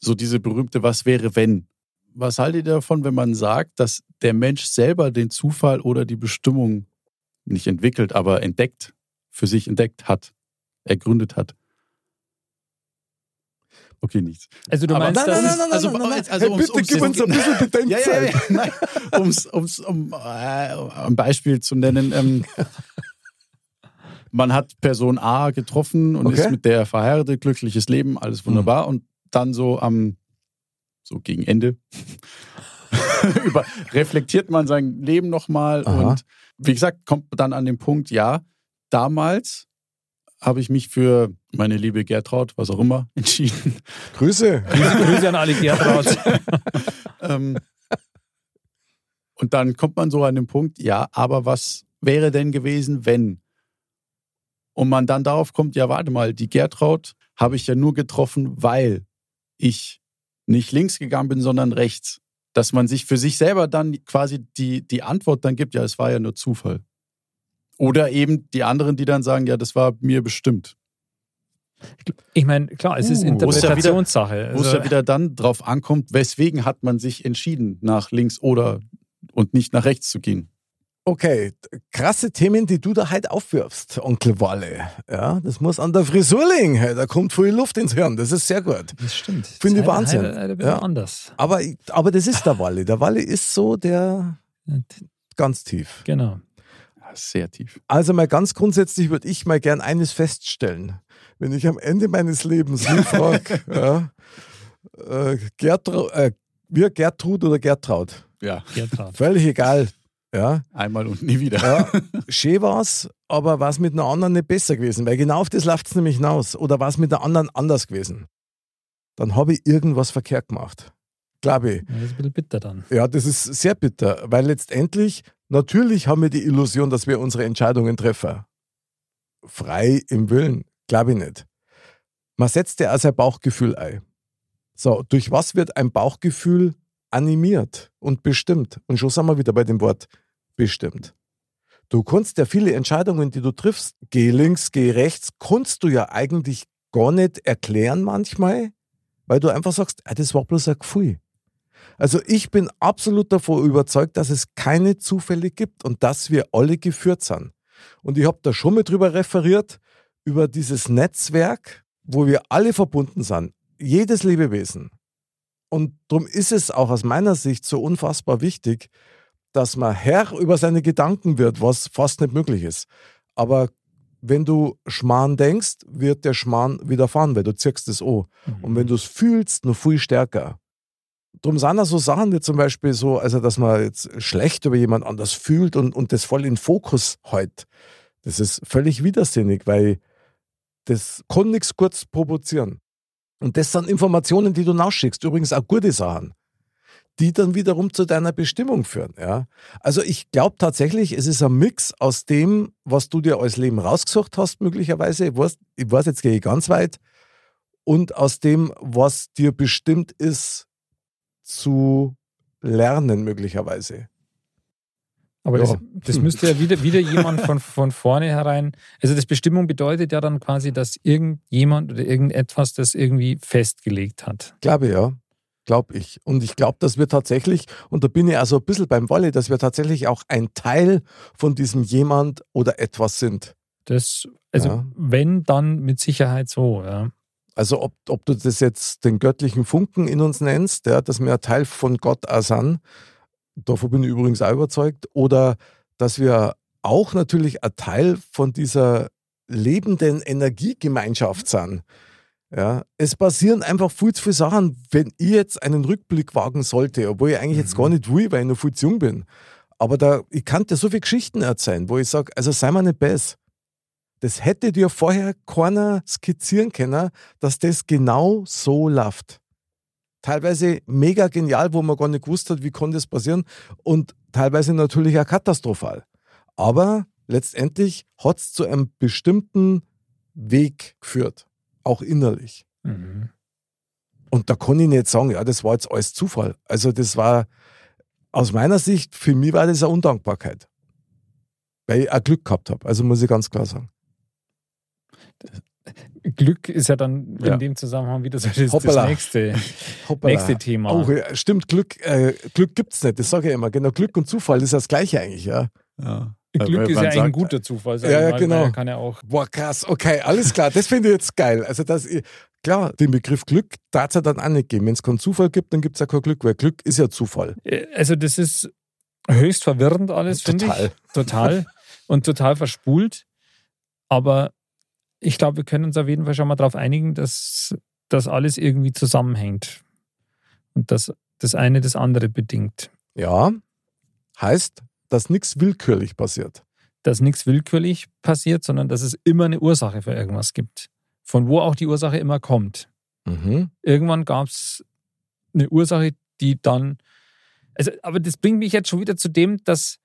so diese berühmte Was wäre wenn? Was haltet ihr davon, wenn man sagt, dass der Mensch selber den Zufall oder die Bestimmung nicht entwickelt, aber entdeckt, für sich entdeckt hat, ergründet hat? Okay, nichts. Also du Aber meinst, nein, dass nein, es- nein, also- also hey, ums- bitte ums gib uns ein bisschen Bedenkzeit. Ja, ja, ja. Nein, um's, um's, um äh, ein Beispiel zu nennen. Ähm, man hat Person A getroffen und Okay. ist mit der verheiratet, glückliches Leben, alles wunderbar. Und dann so am, so gegen Ende, über, reflektiert man sein Leben nochmal. Und wie gesagt, kommt dann an den Punkt, ja, damals habe ich mich für meine liebe Gertraud, was auch immer, entschieden. Grüße. Grüße an alle Gertrauds. ähm, und dann kommt man so an den Punkt, ja, aber was wäre denn gewesen, wenn? Und man dann darauf kommt, ja, warte mal, die Gertraud habe ich ja nur getroffen, weil ich nicht links gegangen bin, sondern rechts. Dass man sich für sich selber dann quasi die, die Antwort dann gibt, ja, es war ja nur Zufall. Oder eben die anderen, die dann sagen, ja, das war mir bestimmt. Ich meine, klar, es ist Uh, wo es ja wieder- Interpretationssache. Wo es Also, ja wieder dann drauf ankommt, weswegen hat man sich entschieden, nach links oder und nicht nach rechts zu gehen. Okay, krasse Themen, die du da heute aufwirfst, Onkel Walle. Ja, das muss an der Frisur liegen. Da kommt viel Luft ins Hirn. Das ist sehr gut. das stimmt. Finde ich Wahnsinn. Heute, heute Ja. anders. Aber, aber das ist der Walle. Der Walle ist so der ganz tief. Genau. Sehr tief. Also mal ganz grundsätzlich würde ich mal gern eines feststellen. Wenn ich am Ende meines Lebens frage, ja, äh, Gertrud, äh, wir Gertrud oder Gertraud, Ja, Gertraud. völlig egal. Ja, einmal und nie wieder. ja schön war's, aber war es mit einer anderen nicht besser gewesen, weil genau auf das läuft es nämlich hinaus. Oder war es mit der anderen anders gewesen? Dann habe ich irgendwas verkehrt gemacht. Glaube ich. Ja, Das ist ein bisschen bitter dann. Ja, das ist sehr bitter, weil letztendlich, natürlich haben wir die Illusion, dass wir unsere Entscheidungen treffen. Frei im Willen, glaube ich nicht. Man setzt ja auch sein Bauchgefühl ein. So, durch was wird ein Bauchgefühl animiert und bestimmt? Und schon sind wir wieder bei dem Wort bestimmt. Du kannst ja viele Entscheidungen, die du triffst, geh links, geh rechts, kannst du ja eigentlich gar nicht erklären manchmal, weil du einfach sagst, ah, das war bloß ein Gefühl. Also ich bin absolut davon überzeugt, dass es keine Zufälle gibt und dass wir alle geführt sind. Und ich habe da schon mal drüber referiert, über dieses Netzwerk, wo wir alle verbunden sind. Jedes Lebewesen. Und darum ist es auch aus meiner Sicht so unfassbar wichtig, dass man Herr über seine Gedanken wird, was fast nicht möglich ist. Aber wenn du Schmarrn denkst, wird der Schmarrn widerfahren, weil du zirkst es an. Und wenn du es fühlst, noch viel stärker. Drum sind da so Sachen wie zum Beispiel so, also dass man jetzt schlecht über jemand anders fühlt und, und das voll in Fokus hält. Das ist völlig widersinnig, weil das kann nichts kurz provozieren. Und das sind Informationen, die du nachschickst. Übrigens auch gute Sachen, die dann wiederum zu deiner Bestimmung führen. Ja? Also ich glaube tatsächlich, es ist ein Mix aus dem, was du dir als Leben rausgesucht hast, möglicherweise. Ich weiß, ich weiß jetzt gehe ich ganz weit. Und aus dem, was dir bestimmt ist, zu lernen, möglicherweise. Aber Ja. das, das müsste ja wieder, wieder jemand von, von vornherein. Also das Bestimmung bedeutet ja dann quasi, dass irgendjemand oder irgendetwas das irgendwie festgelegt hat. Glaube ja, glaube ich. Und ich glaube, dass wir tatsächlich, und da bin ich also ein bisschen beim Wolle, dass wir tatsächlich auch ein Teil von diesem jemand oder etwas sind. Das, also Ja. wenn, dann mit Sicherheit so, ja. Also ob, ob du das jetzt den göttlichen Funken in uns nennst, ja, dass wir ein Teil von Gott sind, davon bin ich übrigens auch überzeugt, oder dass wir auch natürlich ein Teil von dieser lebenden Energiegemeinschaft sind. Ja, es passieren einfach viel zu viele Sachen, wenn ich jetzt einen Rückblick wagen sollte, obwohl ich eigentlich jetzt gar nicht will, weil ich noch viel zu jung bin. Aber da, ich kann dir so viele Geschichten erzählen, wo ich sage, also sei mal nicht besser. Das hätte dir vorher keiner skizzieren können, dass das genau so läuft. Teilweise mega genial, wo man gar nicht gewusst hat, wie konnte das passieren und teilweise natürlich auch katastrophal. Aber letztendlich hat es zu einem bestimmten Weg geführt, auch innerlich. Mhm. Und da kann ich nicht sagen, ja, das war jetzt alles Zufall. Also das war aus meiner Sicht, für mich war das eine Undankbarkeit. Weil ich auch Glück gehabt habe. Also muss ich ganz klar sagen. Glück ist ja dann Ja. in dem Zusammenhang wieder so das, das nächste, nächste Thema. Oh, ja, stimmt, Glück, äh, Glück gibt es nicht, das sage ich immer. Genau, Glück und Zufall ist das gleiche eigentlich, ja. Ja. Glück ist ja eigentlich ein sagt, guter Zufall. Ja, ja, genau. er Kann ja auch. Boah, krass, okay, alles klar, das finde ich jetzt geil. Also, das, klar, den Begriff Glück darf es ja dann auch nicht geben. Wenn es keinen Zufall gibt, dann gibt es ja kein Glück, weil Glück ist ja Zufall. Äh, Also, das ist höchst verwirrend alles, finde ich. Total. Total. Und total verspult. Aber ich glaube, wir können uns auf jeden Fall schon mal darauf einigen, dass das alles irgendwie zusammenhängt. Und dass das eine das andere bedingt. Ja, heißt, dass nichts willkürlich passiert. Dass nichts willkürlich passiert, sondern dass es immer eine Ursache für irgendwas gibt. Von wo auch die Ursache immer kommt. Mhm. irgendwann gab es eine Ursache, die dann. Also, aber das bringt mich jetzt schon wieder zu dem, dass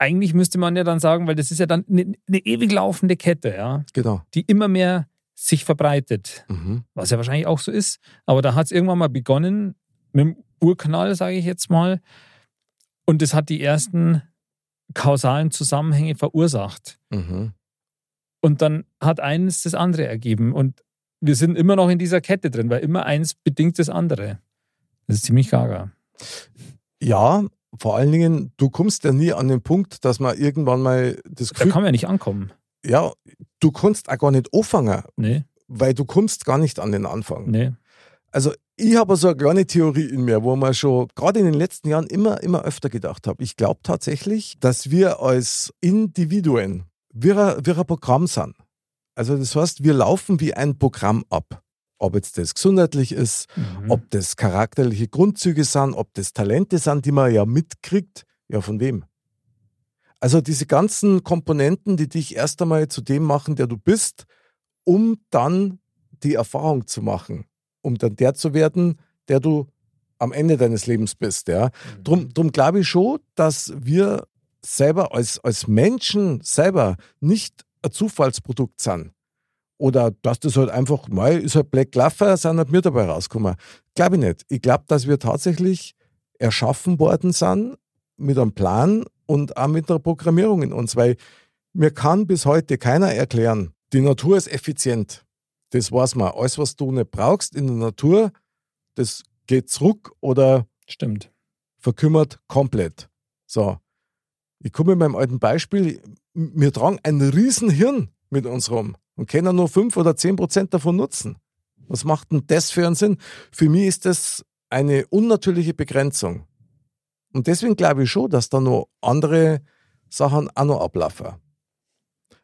eigentlich müsste man ja dann sagen, weil das ist ja dann eine, eine ewig laufende Kette, ja, Genau. die immer mehr sich verbreitet, Mhm. was ja wahrscheinlich auch so ist. Aber da hat es irgendwann mal begonnen mit dem Urknall, sage ich jetzt mal, und das hat die ersten kausalen Zusammenhänge verursacht. Mhm. Und dann hat eines das andere ergeben. Und wir sind immer noch in dieser Kette drin, weil immer eins bedingt das andere. Das ist ziemlich gaga. Ja, vor allen Dingen, du kommst ja nie an den Punkt, dass man irgendwann mal das Da Gefühl, kann man ja nicht ankommen. ja, du kannst auch gar nicht anfangen, Nee, weil du kommst gar nicht an den Anfang. nee. Also ich habe so eine kleine Theorie in mir, wo man schon gerade in den letzten Jahren immer, immer öfter gedacht habe. Ich glaube tatsächlich, dass wir als Individuen wir, wir ein Programm sind. Also das heißt, wir laufen wie ein Programm ab. Ob jetzt das gesundheitlich ist, Mhm. ob das charakterliche Grundzüge sind, ob das Talente sind, die man ja mitkriegt. Ja, von wem? Also diese ganzen Komponenten, die dich erst einmal zu dem machen, der du bist, um dann die Erfahrung zu machen, um dann der zu werden, der du am Ende deines Lebens bist. Ja. Drum, drum glaube ich schon, dass wir selber als, als Menschen selber nicht ein Zufallsprodukt sind. Oder dass das halt einfach, mal ist halt Black Laffer, sind halt mir dabei rausgekommen. Glaube ich nicht. Ich glaube, dass wir tatsächlich erschaffen worden sind mit einem Plan und auch mit einer Programmierung in uns, weil mir kann bis heute keiner erklären, die Natur ist effizient. Das weiß man. Alles, was du nicht brauchst in der Natur, das geht zurück oder Stimmt. verkümmert komplett. So. Ich komme mit meinem alten Beispiel. Wir tragen ein Riesenhirn mit uns rum und können nur fünf oder zehn Prozent davon nutzen. Was macht denn das für einen Sinn? Für mich ist das eine unnatürliche Begrenzung. Und deswegen glaube ich schon, dass da noch andere Sachen auch noch ablaufen.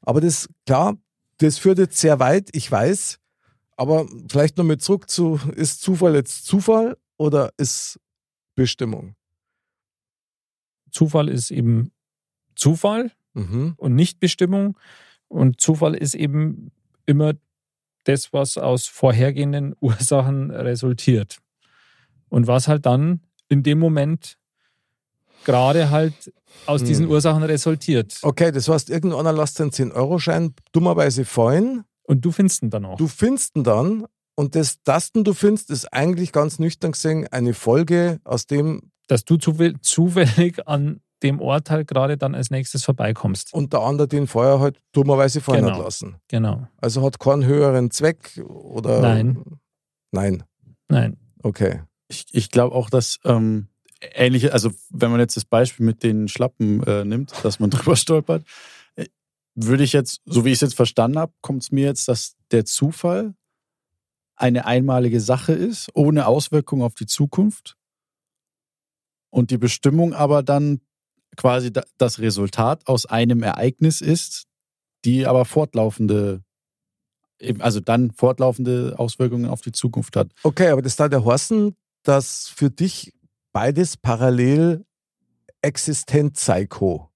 Aber das, klar, das führt jetzt sehr weit, ich weiß. Aber vielleicht nochmal zurück zu, ist Zufall jetzt Zufall oder ist Bestimmung? Zufall ist eben Zufall Mhm. und nicht Bestimmung. Und Zufall ist eben immer das, was aus vorhergehenden Ursachen resultiert. Und was halt dann in dem Moment gerade halt aus Hm. diesen Ursachen resultiert. Okay, das heißt, irgendeiner lässt den 10-Euro-Schein dummerweise fallen. Und du findest ihn dann auch. Du findest ihn dann und das, das du findest, ist eigentlich ganz nüchtern gesehen eine Folge aus dem, dass du zufäll- zufällig an dem Ort halt gerade dann als nächstes vorbeikommst. Und der andere den vorher halt dummerweise fallen Genau. hat lassen. Genau. Also hat keinen höheren Zweck oder. Nein. Nein. Nein. Okay. Ich, ich glaube auch, dass ähm, ähnliche, also wenn man jetzt das Beispiel mit den Schlappen äh, nimmt, dass man drüber stolpert, äh, würde ich jetzt, so wie ich es jetzt verstanden habe, kommt es mir jetzt, dass der Zufall eine einmalige Sache ist, ohne Auswirkung auf die Zukunft. Und die Bestimmung aber dann quasi da, das Resultat aus einem Ereignis ist, die aber fortlaufende, also dann fortlaufende Auswirkungen auf die Zukunft hat. Okay, aber das da der Horsten, dass für dich beides parallel existent sei, Co.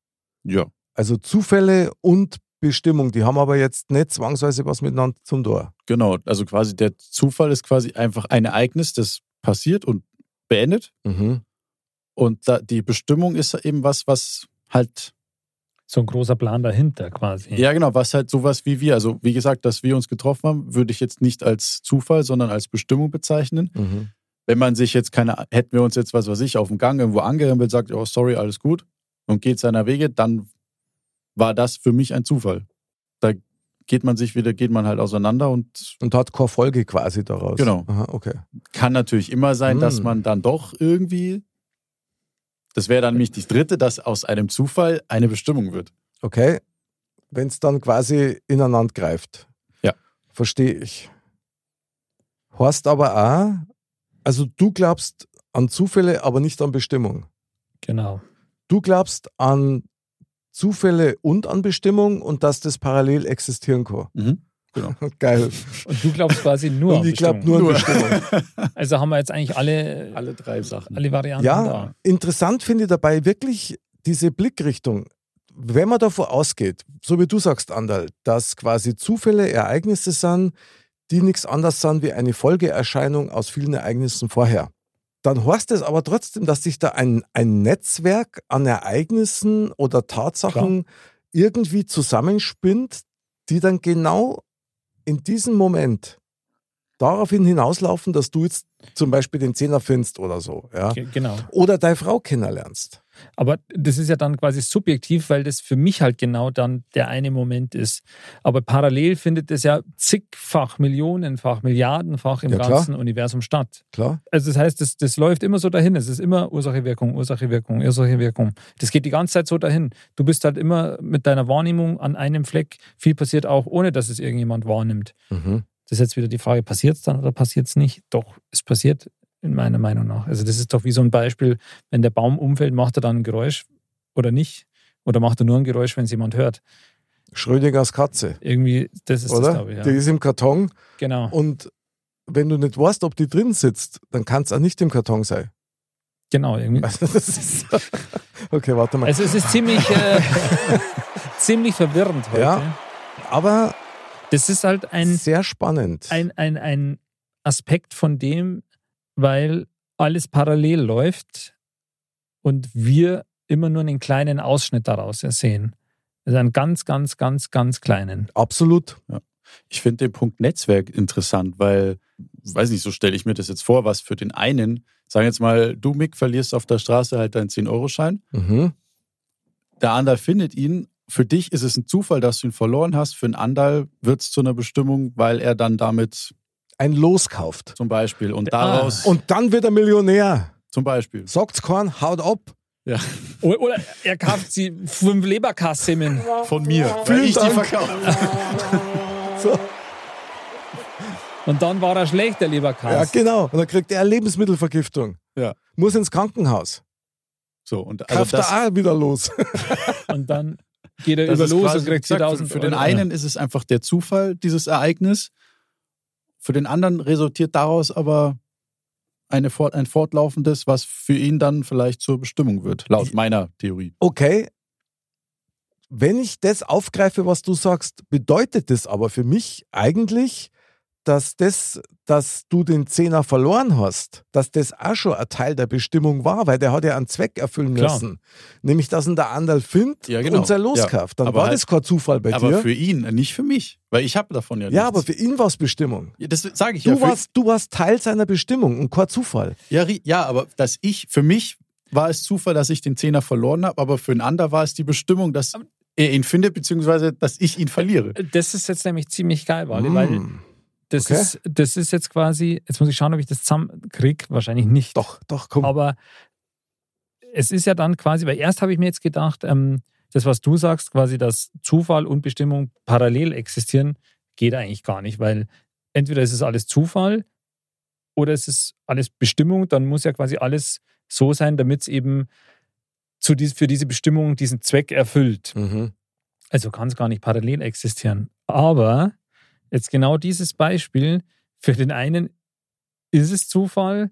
Ja. Also Zufälle und Bestimmung, die haben aber jetzt nicht zwangsweise was miteinander zum Tor. Genau, also quasi der Zufall ist quasi einfach ein Ereignis, das passiert und beendet. Mhm. Und da, die Bestimmung ist eben was, was halt, So ein großer Plan dahinter quasi. ja genau, was halt sowas wie wir, also wie gesagt, dass wir uns getroffen haben, würde ich jetzt nicht als Zufall, sondern als Bestimmung bezeichnen. Mhm. Wenn man sich jetzt keine, hätten wir uns jetzt, was weiß ich, auf dem Gang irgendwo angerempelt, sagt, oh sorry, alles gut und geht seiner Wege, dann war das für mich ein Zufall. Da geht man sich wieder, geht man halt auseinander und Und hat keine Folge quasi daraus. Genau. Aha, okay. kann natürlich immer sein, dass Hm. man dann doch irgendwie, das wäre dann nämlich das dritte, dass aus einem Zufall eine Bestimmung wird. Okay. Wenn es dann quasi ineinander greift. Ja. Verstehe ich. Horst aber auch, also du glaubst an Zufälle, aber nicht an Bestimmung. Genau. Du glaubst an Zufälle und an Bestimmung und dass das parallel existieren kann. Genau. Geil. Und du glaubst quasi nur und ich glaube Bestimmung. nur Bestimmung. Also haben wir jetzt eigentlich alle, Alle drei Sachen. alle Varianten Ja, da. interessant finde ich dabei wirklich diese Blickrichtung. Wenn man davon ausgeht, so wie du sagst, Andal, dass quasi Zufälle Ereignisse sind, die nichts anderes sind wie eine Folgeerscheinung aus vielen Ereignissen vorher. Dann heißt es aber trotzdem, dass sich da ein, ein Netzwerk an Ereignissen oder Tatsachen irgendwie zusammenspinnt, die dann genau in diesem Moment daraufhin hinauslaufen, dass du jetzt zum Beispiel den Zehner findest oder so. Ja? Ge- Genau. oder deine Frau kennenlernst. Aber das ist ja dann quasi subjektiv, weil das für mich halt genau dann der eine Moment ist. Aber parallel findet es ja zigfach, millionenfach, milliardenfach im Ja, ganzen Universum statt. Klar? Also das heißt, das, das läuft immer so dahin. Es ist immer Ursache, Wirkung, Ursache, Wirkung, Ursache, Wirkung. Das geht die ganze Zeit so dahin. Du bist halt immer mit deiner Wahrnehmung an einem Fleck. Viel passiert auch, ohne dass es irgendjemand wahrnimmt. Mhm. Das ist jetzt wieder die Frage, passiert es dann oder passiert es nicht? Doch, es passiert in meiner Meinung nach. Also das ist doch wie so ein Beispiel, wenn der Baum umfällt, macht er dann ein Geräusch oder nicht? Oder macht er nur ein Geräusch, wenn es jemand hört? Schrödingers Katze, Irgendwie, das ist das, oder? glaube ich. Ja. Die ist im Karton Genau. und wenn du nicht weißt, ob die drin sitzt, dann kann es auch nicht im Karton sein. Genau, irgendwie. Also das ist okay, warte mal. Also es ist ziemlich, äh, ziemlich verwirrend heute. Ja. Aber Das ist halt ein, sehr spannend. ein, ein, ein Aspekt von dem, weil alles parallel läuft und wir immer nur einen kleinen Ausschnitt daraus sehen. Also einen ganz, ganz, ganz, ganz kleinen. Absolut. Ich finde den Punkt Netzwerk interessant, weil, weiß nicht, so stelle ich mir das jetzt vor, was für den einen, sagen jetzt mal, du Mick verlierst auf der Straße halt deinen 10-Euro-Schein, Mhm. der andere findet ihn. Für dich ist es ein Zufall, dass du ihn verloren hast. Für einen Andal wird es zu einer Bestimmung, weil er dann damit Ein Los kauft. zum Beispiel und Ah. daraus Und dann wird er Millionär. zum Beispiel. Sagt's kein, haut ab. Ja, Oder, oder er kauft sie fünf Leberkassemmen. von mir. Vielen weil ich die Dank. verkaufe. So. Und dann war er schlecht, der Ja, Leberkass. genau. Und dann kriegt er Lebensmittelvergiftung. Ja. Muss ins Krankenhaus. So, und also Kauft das, er auch wieder los. Und dann geht er das über los und kriegt wie gesagt, 4000 für, für den Euro. einen ist es einfach der Zufall, dieses Ereignis. Für den anderen resultiert daraus aber eine fort, ein fortlaufendes, was für ihn dann vielleicht zur Bestimmung wird, laut meiner Theorie. Okay. Wenn ich das aufgreife, was du sagst, bedeutet das aber für mich eigentlich, dass das, dass du den Zehner verloren hast, dass das auch schon ein Teil der Bestimmung war, weil der hat ja einen Zweck erfüllen Klar. müssen. Nämlich, dass ihn der Anderl findet Ja, genau. und sein loskauft. Dann Aber war halt- das kein Zufall bei aber dir. für ihn, nicht für mich, weil ich habe davon ja nichts. ja, aber für ihn war es Bestimmung. Ja, das sage ich Du, ja. Warst, du warst Teil seiner Bestimmung und kein Zufall. ja. Ja, aber dass ich, für mich war es Zufall, dass ich den Zehner verloren habe, aber für einen anderen war es die Bestimmung, dass er ihn findet, beziehungsweise dass ich ihn verliere. Das ist jetzt nämlich ziemlich geil, Wally, weil Mm. Das, Okay. ist, das ist jetzt quasi, jetzt muss ich schauen, ob ich das zusammenkriege, wahrscheinlich nicht. Doch, doch, komm. Aber es ist ja dann quasi, weil erst habe ich mir jetzt gedacht, ähm, das, was du sagst, quasi, dass Zufall und Bestimmung parallel existieren, geht eigentlich gar nicht, weil entweder ist es alles Zufall oder es ist alles Bestimmung, dann muss ja quasi alles so sein, damit es eben zu dies, für diese Bestimmung diesen Zweck erfüllt. Mhm. Also kann es gar nicht parallel existieren. Aber jetzt genau dieses Beispiel, für den einen ist es Zufall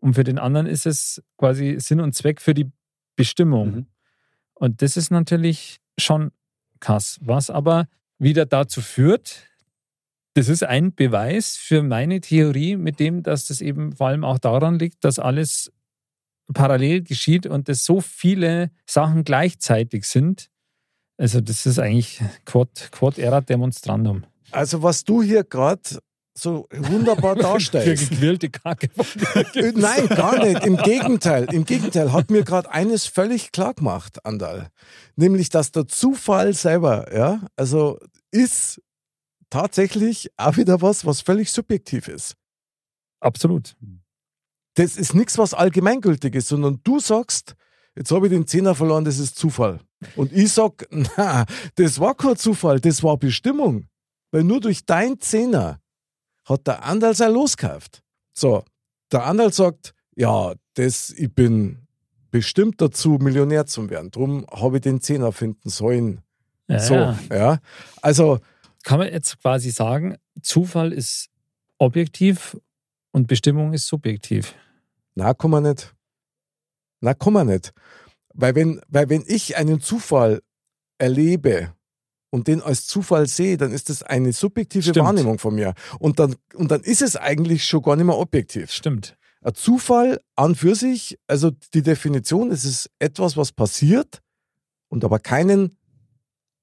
und für den anderen ist es quasi Sinn und Zweck für die Bestimmung. Mhm. Und das ist natürlich schon krass. Was aber wieder dazu führt, das ist ein Beweis für meine Theorie, mit dem, dass das eben vor allem auch daran liegt, dass alles parallel geschieht und dass so viele Sachen gleichzeitig sind. Also das ist eigentlich Quod, Quod erat demonstrandum. Also, was du hier gerade so wunderbar Für darstellst. gequirlte Kacke. Äh, Nein, gar nicht. Im Gegenteil. Im Gegenteil hat mir gerade eines völlig klar gemacht, Andal. Nämlich, dass der Zufall selber, ja, also ist tatsächlich auch wieder was, was völlig subjektiv ist. Absolut. Das ist nichts, was allgemeingültig ist, sondern du sagst, jetzt habe ich den Zehner verloren, das ist Zufall. Und ich sag, na, das war kein Zufall, das war Bestimmung. Weil nur durch dein Zehner hat der Andal sein Los gekauft. So, der Andal sagt, ja, das, ich bin bestimmt dazu, Millionär zu werden. Drum habe ich den Zehner finden sollen. Ja, so, ja. ja. Also, Kann man jetzt quasi sagen, Zufall ist objektiv und Bestimmung ist subjektiv. Na, kann man nicht. Na, kann man nicht. Weil wenn, weil wenn ich einen Zufall erlebe und den als Zufall sehe, dann ist das eine subjektive Stimmt. Wahrnehmung von mir. Und dann, und dann ist es eigentlich schon gar nicht mehr objektiv. Stimmt. Ein Zufall an für sich, also die Definition, es ist etwas, was passiert und aber keinen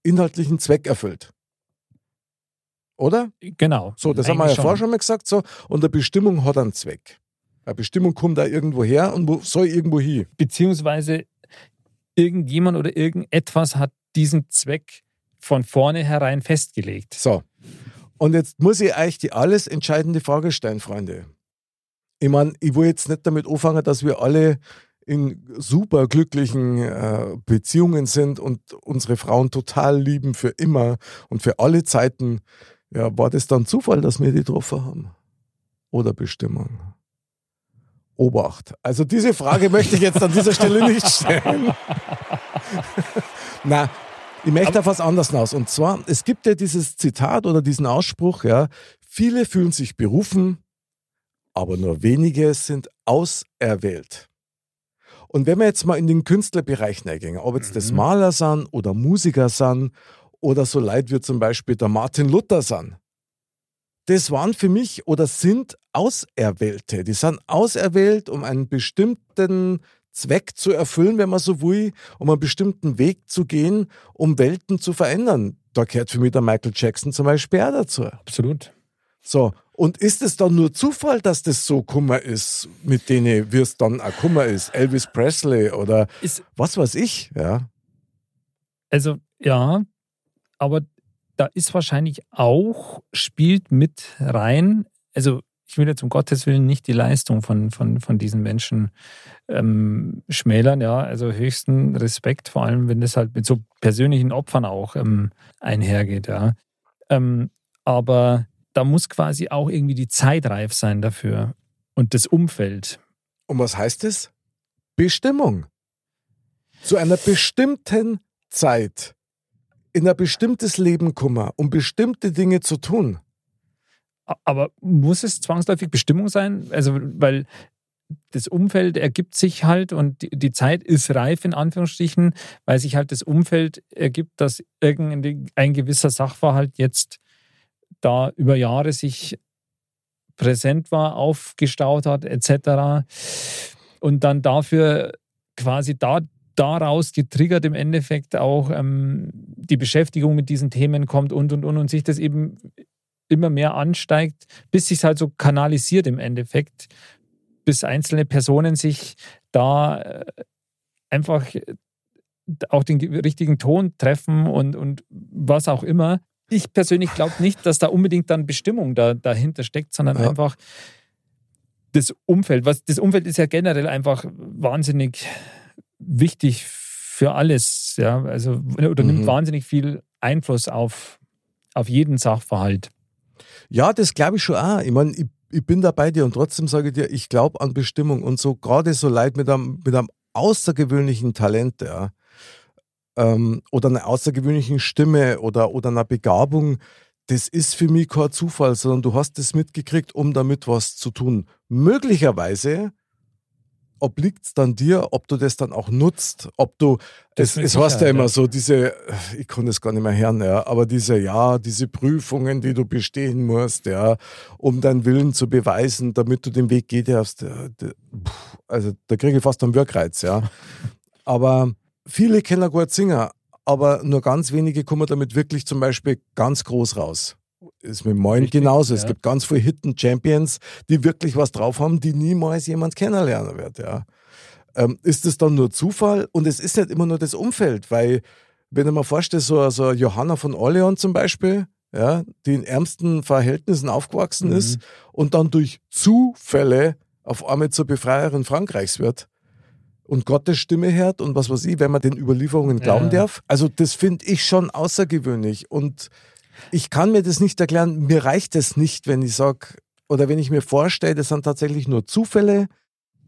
inhaltlichen Zweck erfüllt. Oder? Genau. So, das haben wir ja vorher schon mal gesagt. So, und eine Bestimmung hat einen Zweck. Eine Bestimmung kommt da irgendwo her und soll irgendwo hin. Beziehungsweise irgendjemand oder irgendetwas hat diesen Zweck von vornherein festgelegt. So. Und jetzt muss ich euch die alles entscheidende Frage stellen, Freunde. Ich meine, ich will jetzt nicht damit anfangen, dass wir alle in super glücklichen äh, Beziehungen sind und unsere Frauen total lieben für immer und für alle Zeiten. Ja, war das dann Zufall, dass wir die getroffen haben? Oder Bestimmung? Obacht. Also diese Frage möchte ich jetzt an dieser Stelle nicht stellen. Na, ich möchte auf was anderes hinaus. Und zwar, es gibt ja dieses Zitat oder diesen Ausspruch, ja, viele fühlen sich berufen, aber nur wenige sind auserwählt. Und wenn wir jetzt mal in den Künstlerbereich reingehen, ob jetzt das Maler sind oder Musiker sind oder so Leute wie zum Beispiel der Martin Luther sind, das waren für mich oder sind Auserwählte. Die sind auserwählt, um einen bestimmten Zweck zu erfüllen, wenn man so will, um einen bestimmten Weg zu gehen, um Welten zu verändern. Da gehört für mich der Michael Jackson zum Beispiel auch dazu. Absolut. So, und ist es dann nur Zufall, dass das so Kummer ist, mit denen wie es dann auch Kummer ist? Elvis Presley oder Ist, was weiß ich, ja. also ja, aber da ist wahrscheinlich auch, spielt mit rein, also ich will jetzt um Gottes Willen nicht die Leistung von, von, von diesen Menschen ähm, schmälern, ja, also höchsten Respekt, vor allem wenn das halt mit so persönlichen Opfern auch ähm, einhergeht, ja. Ähm, aber da muss quasi auch irgendwie die Zeit reif sein dafür und das Umfeld. Und was heißt es? Bestimmung. Zu einer bestimmten Zeit, in ein bestimmtes Leben kommen, um bestimmte Dinge zu tun. Aber muss es zwangsläufig Bestimmung sein? Also, weil das Umfeld ergibt sich halt und die, Zeit ist reif, in Anführungsstrichen, weil sich halt das Umfeld ergibt, dass irgendein ein gewisser Sachverhalt jetzt da über Jahre sich präsent war, aufgestaut hat, etc. Und dann dafür quasi da, daraus getriggert im Endeffekt auch ähm, die Beschäftigung mit diesen Themen kommt und und und und sich das eben immer mehr ansteigt, bis sich halt so kanalisiert im Endeffekt bis einzelne Personen sich da äh, einfach auch den richtigen Ton treffen und, und was auch immer. Ich persönlich glaube nicht, dass da unbedingt dann Bestimmung da, dahinter steckt, sondern Ja. einfach das Umfeld. Was, das Umfeld ist ja generell einfach wahnsinnig wichtig für alles. Ja? Also, oder nimmt Mhm. wahnsinnig viel Einfluss auf, auf jeden Sachverhalt. Ja, das glaube ich schon auch. Ich meine, ich, ich bin da bei dir und trotzdem sage ich dir, ich glaube an Bestimmung und so gerade so Leute mit einem, mit einem außergewöhnlichen Talent, ja, ähm, oder einer außergewöhnlichen Stimme oder, oder einer Begabung, das ist für mich kein Zufall, sondern du hast das mitgekriegt, um damit was zu tun. Möglicherweise obliegt es dann dir, ob du das dann auch nutzt, ob du, Das es, es heißt ja immer so, diese, ich kann das gar nicht mehr hören, ja, aber diese, ja, diese Prüfungen, die du bestehen musst, ja, um deinen Willen zu beweisen, damit du den Weg gehen darfst, ja, puh, also da kriege ich fast einen Wirkreiz, ja. Aber viele kennen gut singen, aber nur ganz wenige kommen damit wirklich zum Beispiel ganz groß raus. Ist mit Moin Richtig, genauso. Es ja. gibt ganz viele Hidden Champions, die wirklich was drauf haben, die niemals jemand kennenlernen wird. Ja. Ähm, ist es dann nur Zufall? Und es ist nicht immer nur das Umfeld, weil, wenn ich mir vorstelle, so, so Johanna von Orleans zum Beispiel, ja, die in ärmsten Verhältnissen aufgewachsen Mhm. ist und dann durch Zufälle auf einmal zur Befreierin Frankreichs wird und Gottes Stimme hört und was weiß ich, wenn man den Überlieferungen glauben Ja. darf. Also das finde ich schon außergewöhnlich und ich kann mir das nicht erklären. Mir reicht es nicht, wenn ich sage oder wenn ich mir vorstelle, das sind tatsächlich nur Zufälle.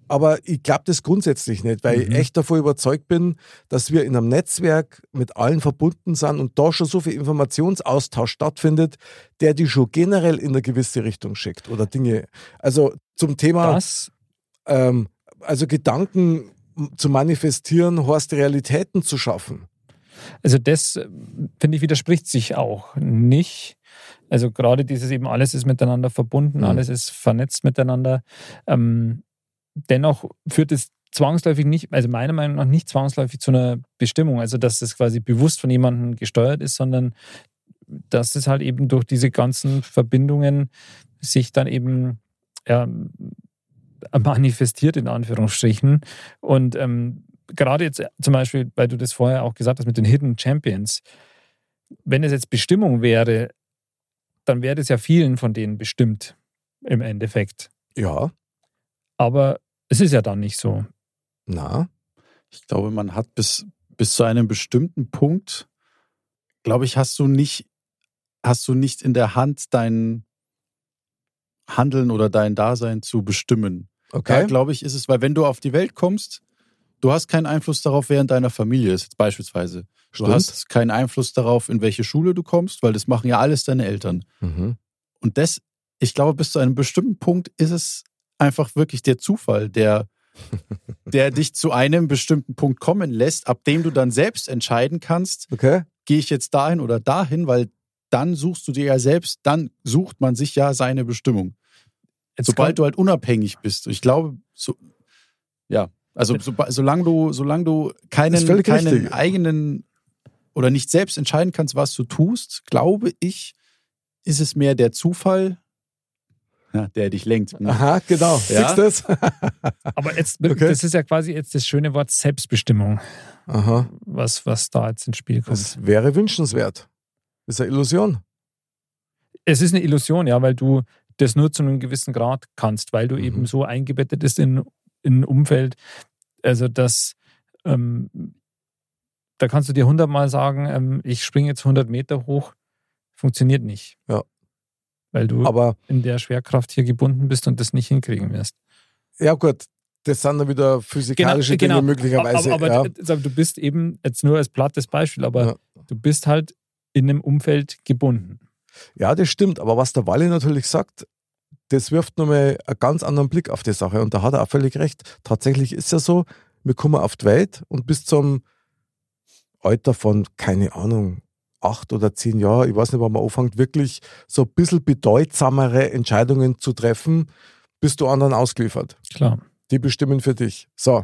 Aber ich glaube das grundsätzlich nicht, weil ich Mhm. echt davon überzeugt bin, dass wir in einem Netzwerk mit allen verbunden sind und da schon so viel Informationsaustausch stattfindet, der die schon generell in eine gewisse Richtung schickt oder Dinge. Also zum Thema ähm, also Gedanken zu manifestieren, heißt Realitäten zu schaffen. Also das, äh, finde ich, widerspricht sich auch nicht. Also gerade dieses eben, alles ist miteinander verbunden, Mhm. alles ist vernetzt miteinander. Ähm, dennoch führt es zwangsläufig nicht, also meiner Meinung nach nicht zwangsläufig zu einer Bestimmung, also dass das quasi bewusst von jemandem gesteuert ist, sondern dass es halt eben durch diese ganzen Verbindungen sich dann eben ja, manifestiert, in Anführungsstrichen. Und ähm, gerade jetzt zum Beispiel, weil du das vorher auch gesagt hast mit den Hidden Champions, wenn es jetzt Bestimmung wäre, dann wäre das ja vielen von denen bestimmt im Endeffekt. Ja, Aber es ist ja dann nicht so. na, Ich glaube, man hat bis, bis zu einem bestimmten Punkt, glaube ich, hast du nicht, hast du nicht in der Hand, dein Handeln oder dein Dasein zu bestimmen. Da, okay. glaube ich, ist es, weil wenn du auf die Welt kommst, du hast keinen Einfluss darauf, wer in deiner Familie ist, jetzt beispielsweise. Du Stimmt. hast keinen Einfluss darauf, in welche Schule du kommst, weil das machen ja alles deine Eltern. Mhm. Und das, ich glaube, bis zu einem bestimmten Punkt ist es einfach wirklich der Zufall, der, der dich zu einem bestimmten Punkt kommen lässt, ab dem du dann selbst entscheiden kannst, Okay. gehe ich jetzt dahin oder dahin, weil dann suchst du dir ja selbst, dann sucht man sich ja seine Bestimmung. Jetzt Sobald du halt unabhängig bist. Ich glaube, so, ja, also so, solange du, solange du keinen, keinen richtig. eigenen oder nicht selbst entscheiden kannst, was du tust, glaube ich, ist es mehr der Zufall, ja, der dich lenkt. Aha, genau. Ja. Siehst du das? Aber jetzt, Okay. das ist ja quasi jetzt das schöne Wort Selbstbestimmung, Aha. was, was da jetzt ins Spiel kommt. Das wäre wünschenswert. Das ist eine Illusion. es ist eine Illusion, ja, weil du das nur zu einem gewissen Grad kannst, weil du Mhm. eben so eingebettet bist in, in ein Umfeld. Also das, ähm, da kannst du dir hundertmal sagen, ähm, ich springe jetzt 100 Meter hoch, funktioniert nicht. Ja. Weil du Aber in der Schwerkraft hier gebunden bist und das nicht hinkriegen wirst. ja gut, das sind dann wieder physikalische Dinge möglicherweise. Aber, aber ja. du bist eben, jetzt nur als plattes Beispiel, aber Ja. du bist halt in einem Umfeld gebunden. ja, das stimmt. Aber was der Walli natürlich sagt, das wirft nochmal einen ganz anderen Blick auf die Sache. Und da hat er auch völlig recht. Tatsächlich ist ja so, wir kommen auf die Welt und bis zum Alter von, keine Ahnung, acht oder zehn Jahren, ich weiß nicht, wann man anfängt, wirklich so ein bisschen bedeutsamere Entscheidungen zu treffen, bist du anderen ausgeliefert. Klar. Die bestimmen für dich. So.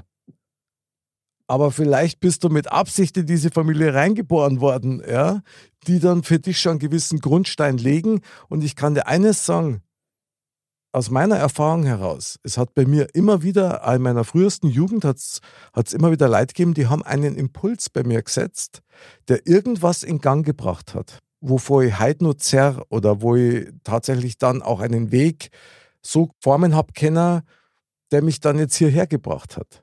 Aber vielleicht bist du mit Absicht in diese Familie reingeboren worden, ja, die dann für dich schon einen gewissen Grundstein legen. Und ich kann dir eines sagen, aus meiner Erfahrung heraus, es hat bei mir immer wieder, in meiner frühesten Jugend hat es immer wieder Leute gegeben, die haben einen Impuls bei mir gesetzt, der irgendwas in Gang gebracht hat, wovor ich heute nur zerr oder wo ich tatsächlich dann auch einen Weg so formen habe können, der mich dann jetzt hierher gebracht hat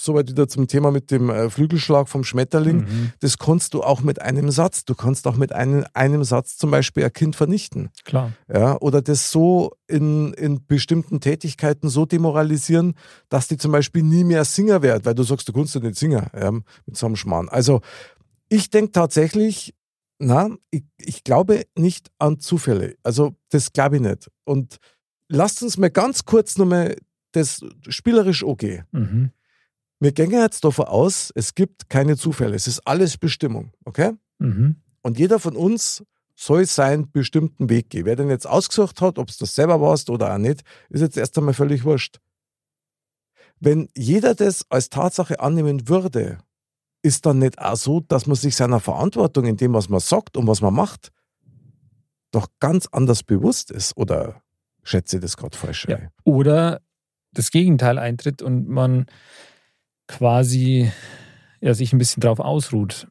soweit wieder zum Thema mit dem äh, Flügelschlag vom Schmetterling. Mhm. Das kannst du auch mit einem Satz. Du kannst auch mit einem, einem Satz zum Beispiel ein Kind vernichten. Klar. Ja, oder das so in, in bestimmten Tätigkeiten so demoralisieren, dass die zum Beispiel nie mehr Singer wird, weil du sagst, du kannst ja nicht Singer ja, mit so einem Schmarrn. Also ich denke tatsächlich, na, ich, ich glaube nicht an Zufälle. Also das glaube ich nicht. Und lasst uns mal ganz kurz nochmal das spielerisch okay. Mhm. Wir gehen jetzt davon aus, es gibt keine Zufälle. Es ist alles Bestimmung, okay? Mhm. Und jeder von uns soll seinen bestimmten Weg gehen. Wer den jetzt ausgesucht hat, ob es das selber warst oder auch nicht, ist jetzt erst einmal völlig wurscht. Wenn jeder das als Tatsache annehmen würde, ist dann nicht auch so, dass man sich seiner Verantwortung in dem, was man sagt und was man macht, doch ganz anders bewusst ist? Oder schätze ich das gerade falsch? Ja. Oder das Gegenteil eintritt und man quasi ja, sich ein bisschen drauf ausruht.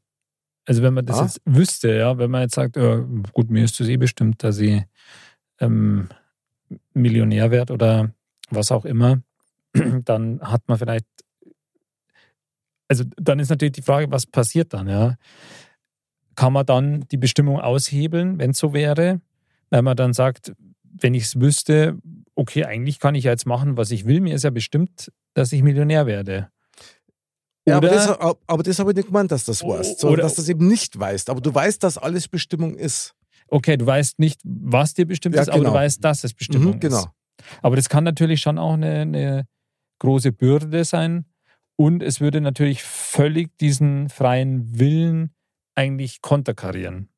Also wenn man das ah. jetzt wüsste, ja, wenn man jetzt sagt, ja, gut, mir ist das eh bestimmt, dass ich ähm, Millionär werde oder was auch immer, dann hat man vielleicht, also dann ist natürlich die Frage, was passiert dann, ja? Kann man dann die Bestimmung aushebeln, wenn es so wäre, weil man dann sagt, wenn ich es wüsste, okay, eigentlich kann ich ja jetzt machen, was ich will, mir ist ja bestimmt, dass ich Millionär werde. Ja, aber das, aber das habe ich nicht gemeint, dass das weißt, sondern oder, dass du das eben nicht weißt. Aber du weißt, dass alles Bestimmung ist. Okay, du weißt nicht, was dir bestimmt ja, ist, genau. aber du genau. weißt, dass es Bestimmung mhm, genau. ist. Aber das kann natürlich schon auch eine, eine große Bürde sein. Und es würde natürlich völlig diesen freien Willen eigentlich konterkarieren.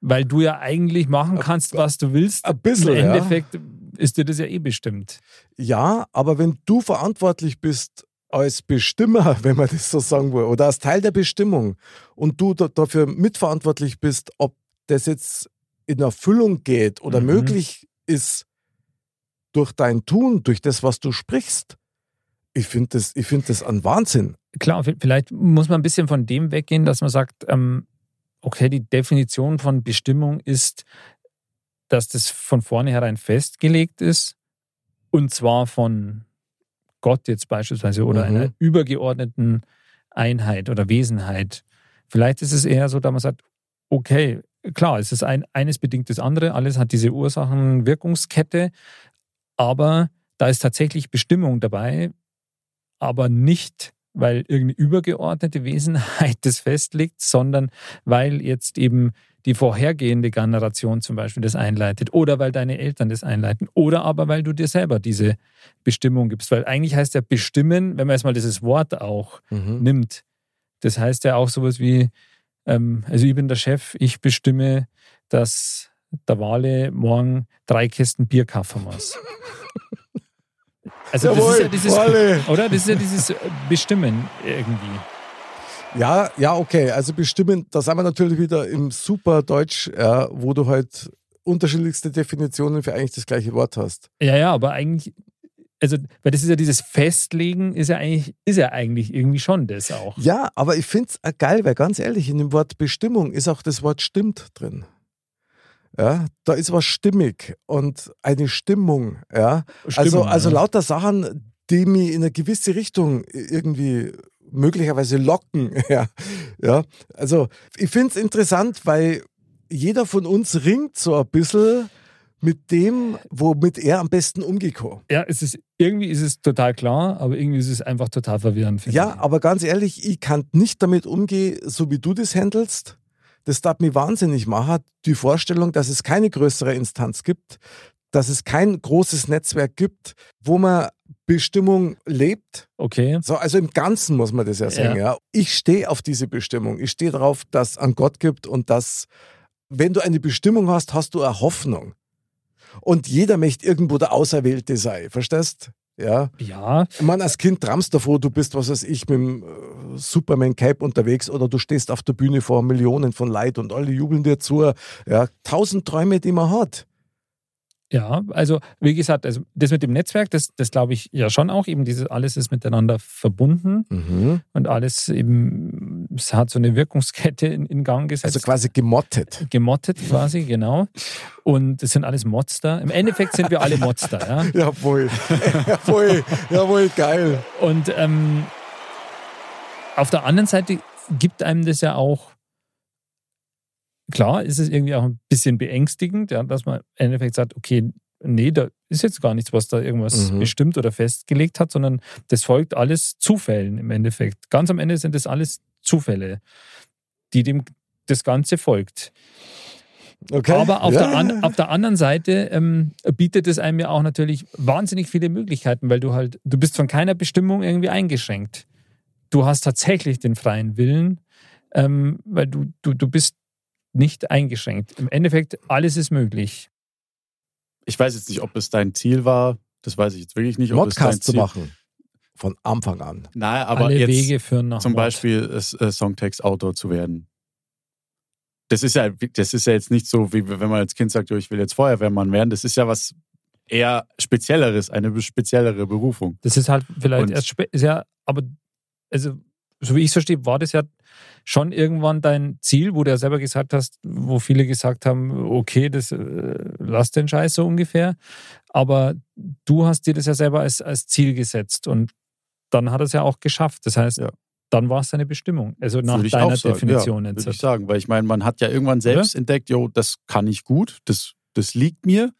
Weil du ja eigentlich machen kannst, was du willst. Ein bisschen, Im Endeffekt ja. ist dir das ja eh bestimmt. Ja, aber wenn du verantwortlich bist als Bestimmer, wenn man das so sagen will, oder als Teil der Bestimmung und du dafür mitverantwortlich bist, ob das jetzt in Erfüllung geht oder mhm. möglich ist durch dein Tun, durch das, was du sprichst, ich finde das, find das ein Wahnsinn. Klar, vielleicht muss man ein bisschen von dem weggehen, dass man sagt, ähm, okay, die Definition von Bestimmung ist, dass das von vornherein festgelegt ist und zwar von Gott jetzt beispielsweise oder mhm. einer übergeordneten Einheit oder Wesenheit. Vielleicht ist es eher so, dass man sagt, okay, klar, es ist ein, eines bedingt das andere, alles hat diese Ursachen-Wirkungskette, aber da ist tatsächlich Bestimmung dabei, aber nicht, weil irgendeine übergeordnete Wesenheit das festlegt, sondern weil jetzt eben die vorhergehende Generation zum Beispiel das einleitet oder weil deine Eltern das einleiten oder aber weil du dir selber diese Bestimmung gibst. Weil eigentlich heißt ja bestimmen, wenn man jetzt mal dieses Wort auch mhm. nimmt, das heißt ja auch sowas wie, ähm, also ich bin der Chef, ich bestimme, dass der Wale morgen drei Kästen Bier kaufen muss. Also das ist ja dieses, oder? Das ist ja dieses Bestimmen irgendwie. Ja, ja, okay. Also bestimmen, da sind wir natürlich wieder im super Deutsch, ja, wo du halt unterschiedlichste Definitionen für eigentlich das gleiche Wort hast. Ja, ja, aber eigentlich, also, weil das ist ja dieses Festlegen, ist ja eigentlich, ist ja eigentlich irgendwie schon das auch. Ja, aber ich finde es geil, weil ganz ehrlich, in dem Wort Bestimmung ist auch das Wort stimmt drin. Ja, da ist was stimmig und eine Stimmung. Ja, Stimmung, also, also lauter Sachen, die mich in eine gewisse Richtung irgendwie möglicherweise locken. Ja, ja. also ich finde es interessant, weil jeder von uns ringt so ein bisschen mit dem, womit er am besten umgeht. Ja, es ist, irgendwie ist es total klar, aber irgendwie ist es einfach total verwirrend. Ja, ich. aber ganz ehrlich, ich kann nicht damit umgehen, so wie du das handelst. Das darf mich wahnsinnig machen, die Vorstellung, dass es keine größere Instanz gibt, dass es kein großes Netzwerk gibt, wo man Bestimmung lebt. Okay. So, also im Ganzen muss man das ja sagen. Ja. ja. Ich stehe auf diese Bestimmung. Ich stehe darauf, dass es an Gott gibt und dass, wenn du eine Bestimmung hast, hast du eine Hoffnung. Und jeder möchte irgendwo der Auserwählte sein. Verstehst? Ja. Ja. Meine, als Kind träumst davor, du bist, was weiß ich, mit dem äh, Superman Cape unterwegs oder du stehst auf der Bühne vor Millionen von Leid und alle jubeln dir zu. Ja. Tausend Träume, die man hat. Ja, also wie gesagt, also das mit dem Netzwerk, das, das glaube ich ja schon auch. Eben dieses alles ist miteinander verbunden Mhm. und alles eben, es hat so eine Wirkungskette in, in Gang gesetzt. Also quasi gemottet. gemottet quasi, genau. Und das sind alles Monster. Im Endeffekt sind wir alle Monster, ja. Jawohl. jawohl. Jawohl, geil. Und ähm, auf der anderen Seite gibt einem das ja auch, klar, ist es irgendwie auch ein bisschen beängstigend, ja, dass man im Endeffekt sagt, okay, nee, da ist jetzt gar nichts, was da irgendwas Mhm. bestimmt oder festgelegt hat, sondern das folgt alles Zufällen im Endeffekt. Ganz am Ende sind das alles Zufälle, die dem das Ganze folgt. Okay. Aber auf, ja. der an, auf der anderen Seite ähm, bietet es einem ja auch natürlich wahnsinnig viele Möglichkeiten, weil du halt, du bist von keiner Bestimmung irgendwie eingeschränkt. Du hast tatsächlich den freien Willen, ähm, weil du, du, du bist nicht eingeschränkt. Im Endeffekt, alles ist möglich. Ich weiß jetzt nicht, ob es dein Ziel war. Das weiß ich jetzt wirklich nicht. Ob es dein Modcast zu Ziel machen. Von Anfang an. Nein, aber Alle jetzt Wege führen nach zum Mord. Beispiel äh, Songtext-Autor zu werden. Das ist ja, das ist ja jetzt nicht so, wie wenn man als Kind sagt, jo, ich will jetzt Feuerwehrmann werden. Das ist ja was eher Spezielleres, eine speziellere Berufung. Das ist halt vielleicht Und- erst ja, aber also, so wie ich es verstehe, war das ja schon irgendwann dein Ziel, wo du ja selber gesagt hast, wo viele gesagt haben, okay, das äh, lass den Scheiß so ungefähr. Aber du hast dir das ja selber als, als Ziel gesetzt und dann hat er es ja auch geschafft. Das heißt, Ja. dann war es deine Bestimmung. Also nach deiner. Definition ja. Würde ich sagen, weil ich meine, man hat ja irgendwann selbst entdeckt, jo, das kann ich gut, das, das liegt mir.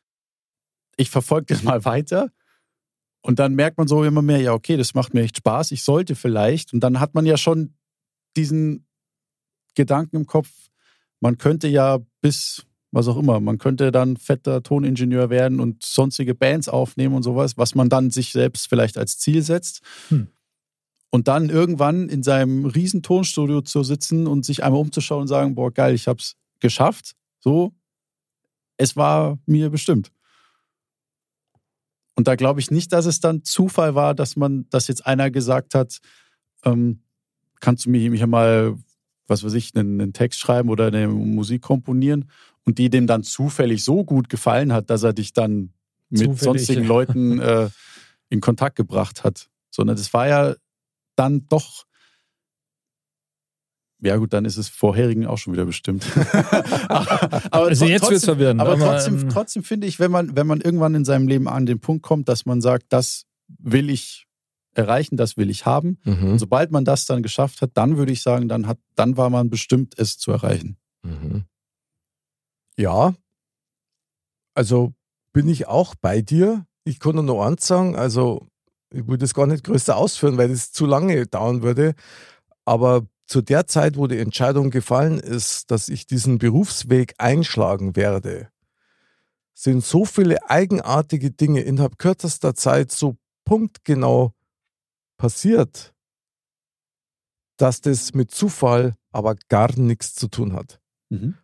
Ich verfolge das mal weiter. Und dann merkt man so immer mehr, ja, okay, das macht mir echt Spaß, ich sollte vielleicht. Und dann hat man ja schon diesen Gedanken im Kopf, man könnte ja bis, was auch immer, man könnte dann fetter Toningenieur werden und sonstige Bands aufnehmen und sowas, was man dann sich selbst vielleicht als Ziel setzt. Hm. Und dann irgendwann in seinem riesen Tonstudio zu sitzen und sich einmal umzuschauen und sagen, boah, geil, ich hab's geschafft. So, es war mir bestimmt. Und da glaube ich nicht, dass es dann Zufall war, dass man, dass jetzt einer gesagt hat, ähm, kannst du mir hier mal, was weiß ich, einen, einen Text schreiben oder eine Musik komponieren und die dem dann zufällig so gut gefallen hat, dass er dich dann mit Zufällig, sonstigen. Leuten äh, in Kontakt gebracht hat. Sondern das war ja dann doch. Ja, gut, dann ist es vorherigen auch schon wieder bestimmt. aber, aber Also jetzt trotzdem- wird's verwirrend, Aber aber, trotzdem, ähm, trotzdem finde ich, wenn man, wenn man irgendwann in seinem Leben an den Punkt kommt, dass man sagt, das will ich erreichen, das will ich haben. Mhm. Und sobald man das dann geschafft hat, dann würde ich sagen, dann hat, dann war man bestimmt, es zu erreichen. Mhm. Ja, also bin ich auch bei dir. Ich kann nur eins sagen, also ich würde das gar nicht größer ausführen, weil das zu lange dauern würde. Aber zu der Zeit, wo die Entscheidung gefallen ist, dass ich diesen Berufsweg einschlagen werde, sind so viele eigenartige Dinge innerhalb kürzester Zeit so punktgenau passiert, dass das mit Zufall aber gar nichts zu tun hat.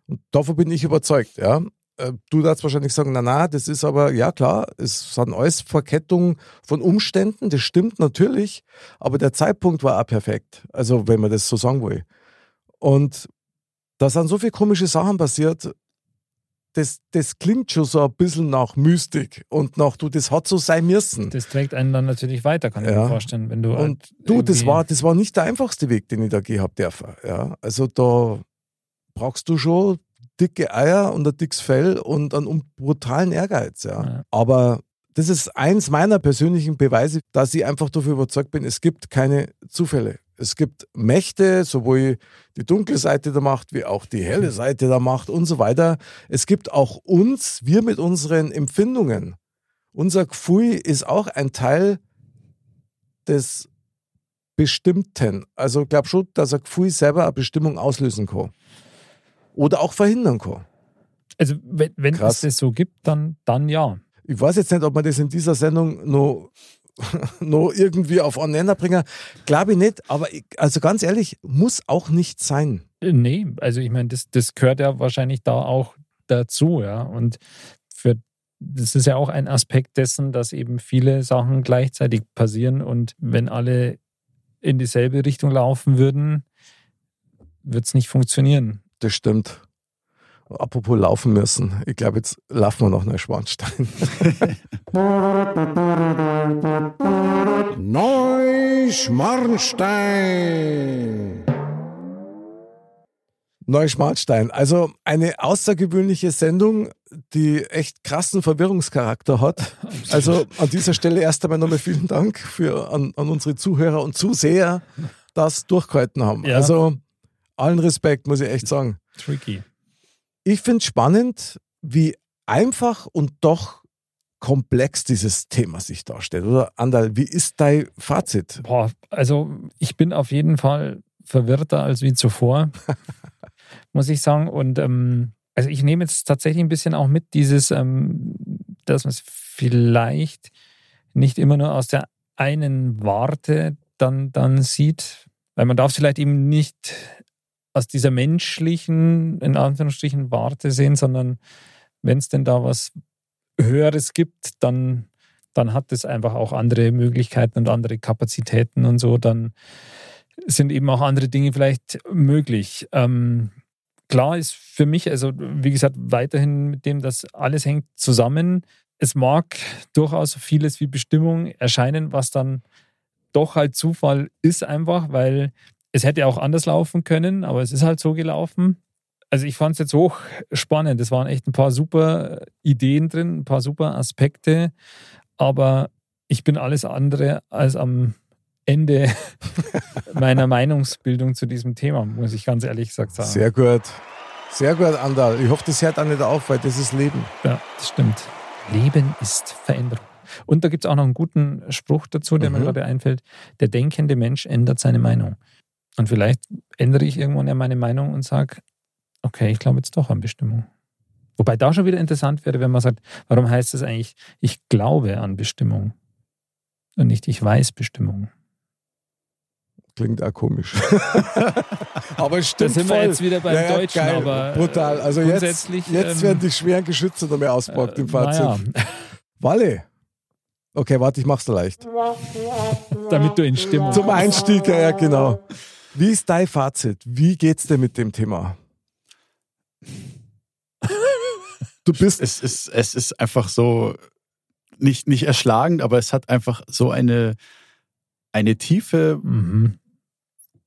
Und davon bin ich überzeugt, ja. Äh, Du darfst wahrscheinlich sagen, na na, das ist aber, ja klar, es sind alles Verkettungen von Umständen, das stimmt natürlich, aber der Zeitpunkt war auch perfekt. Also, wenn man das so sagen will. Und da sind so viele komische Sachen passiert, das, das klingt schon so ein bisschen nach Mystik und nach, du, das hat so sein müssen. Das trägt einen dann natürlich weiter, kann ich Ja. mir vorstellen. Wenn du Und halt du, das war, das war nicht der einfachste Weg, den ich da gehabt dürfen. Ja, also da brauchst du schon dicke Eier und ein dickes Fell und einen brutalen Ehrgeiz. Ja. Ja. Aber das ist eins meiner persönlichen Beweise, dass ich einfach dafür überzeugt bin, es gibt keine Zufälle. Es gibt Mächte, sowohl die dunkle Seite der Macht wie auch die helle Seite der Macht und so weiter. Es gibt auch uns, wir mit unseren Empfindungen. Unser Gefühl ist auch ein Teil des Bestimmten. Also ich glaube schon, dass ein Gefühl selber eine Bestimmung auslösen kann. Oder auch verhindern kann. Also, wenn, wenn es das so gibt, dann, dann ja. Ich weiß jetzt nicht, ob man das in dieser Sendung noch, noch irgendwie auf einen Nenner bringen. Glaube ich nicht, aber ich, also ganz ehrlich, muss auch nicht sein. Äh, Nee, also ich meine, das, das gehört ja wahrscheinlich da auch dazu, ja. Und für das ist ja auch ein Aspekt dessen, dass eben viele Sachen gleichzeitig passieren und wenn alle in dieselbe Richtung laufen würden, wird es nicht funktionieren. Das stimmt. Apropos laufen müssen. Ich glaube, jetzt laufen wir nach Neuschwanstein. Neuschmarnstein. Neuschmarnstein. Also eine außergewöhnliche Sendung, die echt krassen Verwirrungscharakter hat. Also an dieser Stelle erst einmal nochmal vielen Dank für, an, an unsere Zuhörer und Zuseher, das durchgehalten haben. Ja. Also allen Respekt, muss ich echt sagen. Tricky. Ich finde es spannend, wie einfach und doch komplex dieses Thema sich darstellt. Oder Andal, wie ist dein Fazit? Boah, also ich bin auf jeden Fall verwirrter als wie zuvor, muss ich sagen. Und ähm, also ich nehme jetzt tatsächlich ein bisschen auch mit dieses, ähm, dass man es vielleicht nicht immer nur aus der einen Warte dann, dann sieht, weil man darf es vielleicht eben nicht aus dieser menschlichen, in Anführungsstrichen, Warte sehen, sondern wenn es denn da was Höheres gibt, dann, dann hat es einfach auch andere Möglichkeiten und andere Kapazitäten und so, dann sind eben auch andere Dinge vielleicht möglich. Ähm, klar ist für mich, also wie gesagt, weiterhin mit dem, dass alles hängt zusammen. Es mag durchaus vieles wie Bestimmung erscheinen, was dann doch halt Zufall ist einfach, weil es hätte auch anders laufen können, aber es ist halt so gelaufen. Also ich fand es jetzt hoch spannend. Es waren echt ein paar super Ideen drin, ein paar super Aspekte, aber ich bin alles andere als am Ende meiner Meinungsbildung zu diesem Thema, muss ich ganz ehrlich gesagt sagen. Sehr gut. Sehr gut, Andal. Ich hoffe, das hört auch nicht auf, weil das ist Leben. Ja, das stimmt. Leben ist Veränderung. Und da gibt es auch noch einen guten Spruch dazu, der mir Mhm. gerade einfällt. Der denkende Mensch ändert seine Meinung. Und vielleicht ändere ich irgendwann ja meine Meinung und sage, okay, ich glaube jetzt doch an Bestimmung. Wobei da schon wieder interessant wäre, wenn man sagt, warum heißt es eigentlich, ich glaube an Bestimmung und nicht ich weiß Bestimmung. Klingt auch komisch. aber es Da stimmt sind wir voll. jetzt wieder beim Ja, ja, Deutschen, geil. aber Brutal. Also jetzt, grundsätzlich, jetzt ähm, werden die schweren Geschütze noch mehr auspackt im Fazit. naja, Walle. Okay, warte, ich mach's leicht. damit du in Stimmung Zum Einstieg, ja, ja, genau. Wie ist dein Fazit? Wie geht's dir mit dem Thema? Du bist Es ist, es ist einfach so, nicht, nicht erschlagend, aber es hat einfach so eine, eine Tiefe, Mhm.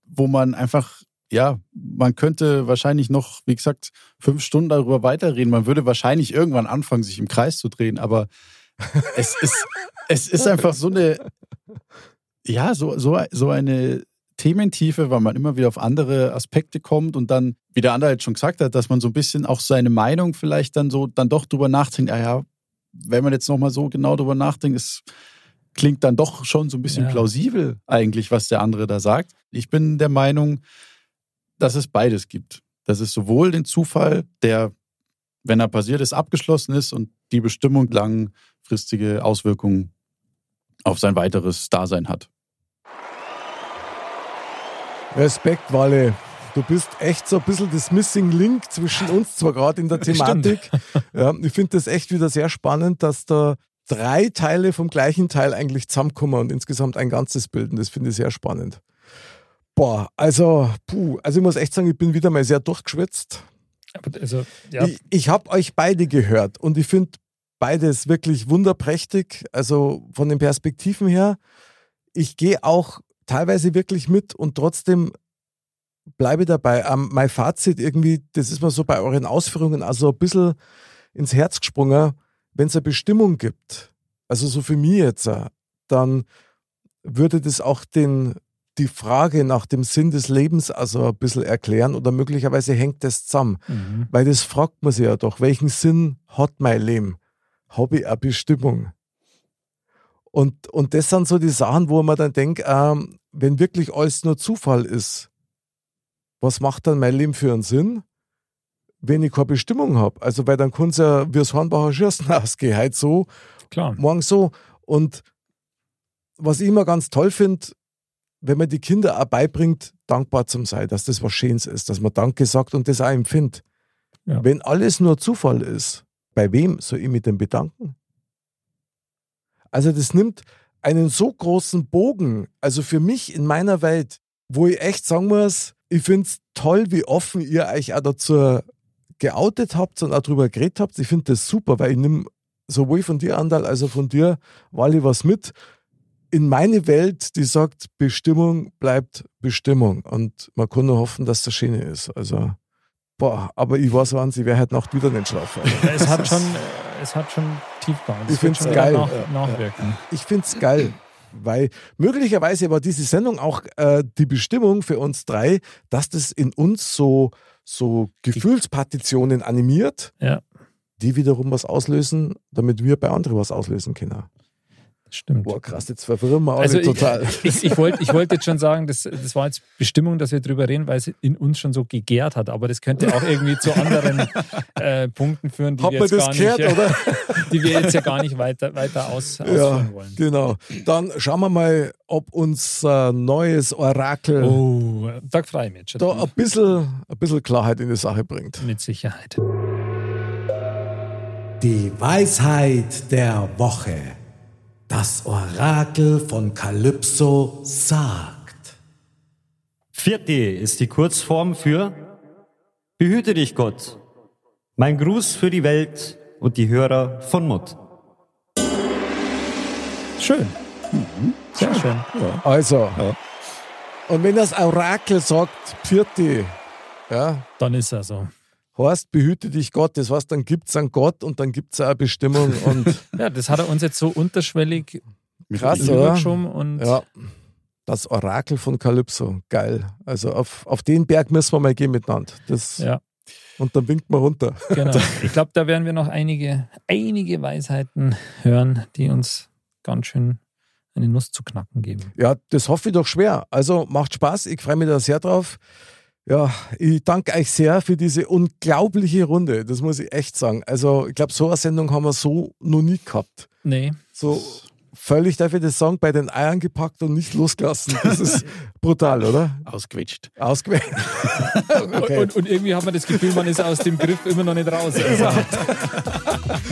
wo man einfach, ja, man könnte wahrscheinlich noch, wie gesagt, fünf Stunden darüber weiterreden. Man würde wahrscheinlich irgendwann anfangen, sich im Kreis zu drehen, aber es ist, es ist einfach so eine, ja, so, so, so eine Thementiefe, weil man immer wieder auf andere Aspekte kommt und dann, wie der andere jetzt schon gesagt hat, dass man so ein bisschen auch seine Meinung vielleicht dann so, dann doch drüber nachdenkt, ah ja, wenn man jetzt nochmal so genau drüber nachdenkt, es klingt dann doch schon so ein bisschen Ja. plausibel eigentlich, was der andere da sagt. Ich bin der Meinung, dass es beides gibt. Dass es sowohl den Zufall, der, wenn er passiert ist, abgeschlossen ist und die Bestimmung langfristige Auswirkungen auf sein weiteres Dasein hat. Respekt, Walle. Du bist echt so ein bisschen das Missing Link zwischen uns zwar gerade in der Thematik. Ja, ich finde das echt wieder sehr spannend, dass da drei Teile vom gleichen Teil eigentlich zusammenkommen und insgesamt ein ganzes bilden. Das finde ich sehr spannend. Boah, also, puh, also ich muss echt sagen, ich bin wieder mal sehr durchgeschwitzt. Also, ja, Ich, ich habe euch beide gehört und ich finde beides wirklich wunderprächtig. Also von den Perspektiven her. Ich gehe auch teilweise wirklich mit und trotzdem bleibe dabei. Ähm, mein Fazit irgendwie, das ist mir so bei euren Ausführungen also ein bisschen ins Herz gesprungen. Wenn es eine Bestimmung gibt, also so für mich jetzt, dann würde das auch den, die Frage nach dem Sinn des Lebens also ein bisschen erklären oder möglicherweise hängt das zusammen. mhm. Weil das fragt man sich ja doch, welchen Sinn hat mein Leben? Habe ich eine Bestimmung? Und, und das sind so die Sachen, wo man dann denkt, ähm, wenn wirklich alles nur Zufall ist, was macht dann mein Leben für einen Sinn, wenn ich keine Bestimmung habe? Also, weil dann kann es ja wie das Hornbacher Schürzen ausgehen, halt so, klar. morgen so. Und was ich immer ganz toll finde, wenn man die Kinder auch beibringt, dankbar zu sein, dass das was Schönes ist, dass man Danke sagt und das auch empfindet. Ja. Wenn alles nur Zufall ist, bei wem soll ich mich denn bedanken? Also das nimmt einen so großen Bogen, also für mich in meiner Welt, wo ich echt sagen muss, ich finde es toll, wie offen ihr euch auch dazu geoutet habt und auch drüber geredet habt. Ich finde das super, weil ich nehme sowohl von dir, Andal, als auch von dir, Wally, was mit in meine Welt, die sagt, Bestimmung bleibt Bestimmung. Und man kann nur hoffen, dass das Schöne ist. Also, boah, aber ich weiß, wann sie wäre halt Nacht wieder nicht schlafen. Es hat schon, es hat schon Tiefgang. Es Ich find's schon geil. Nach, nachwirken. Ich finde es geil, weil möglicherweise war diese Sendung auch äh, die Bestimmung für uns drei, dass das in uns so, so Gefühlspartitionen animiert, Ja, die wiederum was auslösen, damit wir bei anderen was auslösen können. Das stimmt. Boah, krass, jetzt verwirren wir alle Also ich, total. ich, ich wollte ich wollt jetzt schon sagen, das, das war jetzt Bestimmung, dass wir drüber reden, weil es in uns schon so gegärt hat. Aber das könnte auch irgendwie zu anderen äh, Punkten führen, die Hat wir, jetzt das gar gehört, nicht, oder? die wir jetzt ja gar nicht weiter, weiter aus, Ja, ausführen wollen. genau. Dann schauen wir mal, ob unser neues Orakel Oh, da freue ich mich jetzt schon. da ein bisschen, ein bisschen Klarheit in die Sache bringt. Mit Sicherheit. Die Weisheit der Woche. Das Orakel von Kalypso sagt. Vierte ist die Kurzform für Behüte dich Gott. Mein Gruß für die Welt und die Hörer von Mutt. Schön. Sehr schön. Also, und wenn das Orakel sagt, Pfirti, ja, Dann ist er so. Heißt, behüte dich Gott, das heißt, dann gibt es einen Gott und dann gibt es eine Bestimmung und Ja, das hat er uns jetzt so unterschwellig krass, oder? und Ja, das Orakel von Kalypso, geil. Also auf, auf den Berg müssen wir mal gehen miteinander. Das, ja, Und dann winkt man runter. genau. Ich glaube, da werden wir noch einige, einige Weisheiten hören, die uns ganz schön eine Nuss zu knacken geben. Ja, das hoffe ich doch schwer. Also macht Spaß, ich freue mich da sehr drauf. Ja, ich danke euch sehr für diese unglaubliche Runde. Das muss ich echt sagen. Also, ich glaube, so eine Sendung haben wir so noch nie gehabt. Nee, So völlig, darf ich das sagen, bei den Eiern gepackt und nicht losgelassen. Das ist brutal, oder? Ausgequetscht. Ausgewählt. okay. und, und irgendwie hat man das Gefühl, man ist aus dem Griff immer noch nicht raus. Also,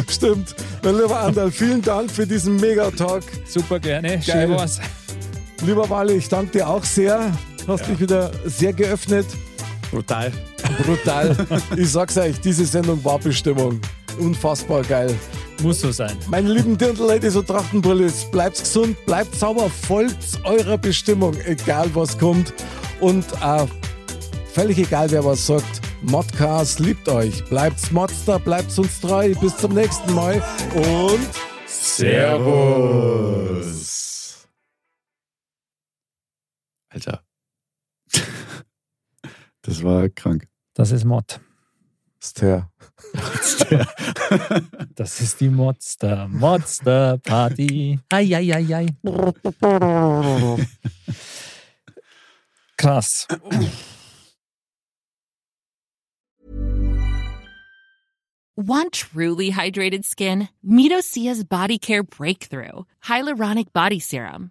Stimmt. Mein lieber Andal, vielen Dank für diesen Megatalk. super gerne. Schön war's. Lieber Wally, ich danke dir auch sehr. Du hast dich wieder sehr geöffnet. Brutal. Brutal. ich sag's euch, diese Sendung war Bestimmung. Unfassbar geil. Muss so sein. Meine lieben Dirndl-Ladies und Trachtenbrillis, bleibt gesund, bleibt sauber, folgt eurer Bestimmung, egal was kommt. Und äh, völlig egal, wer was sagt, Modcast liebt euch. Bleibt's Modster, bleibt's uns treu. Bis zum nächsten Mal und Servus. Alter. Das war krank. Das ist Mod. Ster. Das ist die Modster, Modster Party. Ei, ei, ei, ei. Krass. Want truly hydrated skin? Meet Osea's Body Care Breakthrough Hyaluronic Body Serum.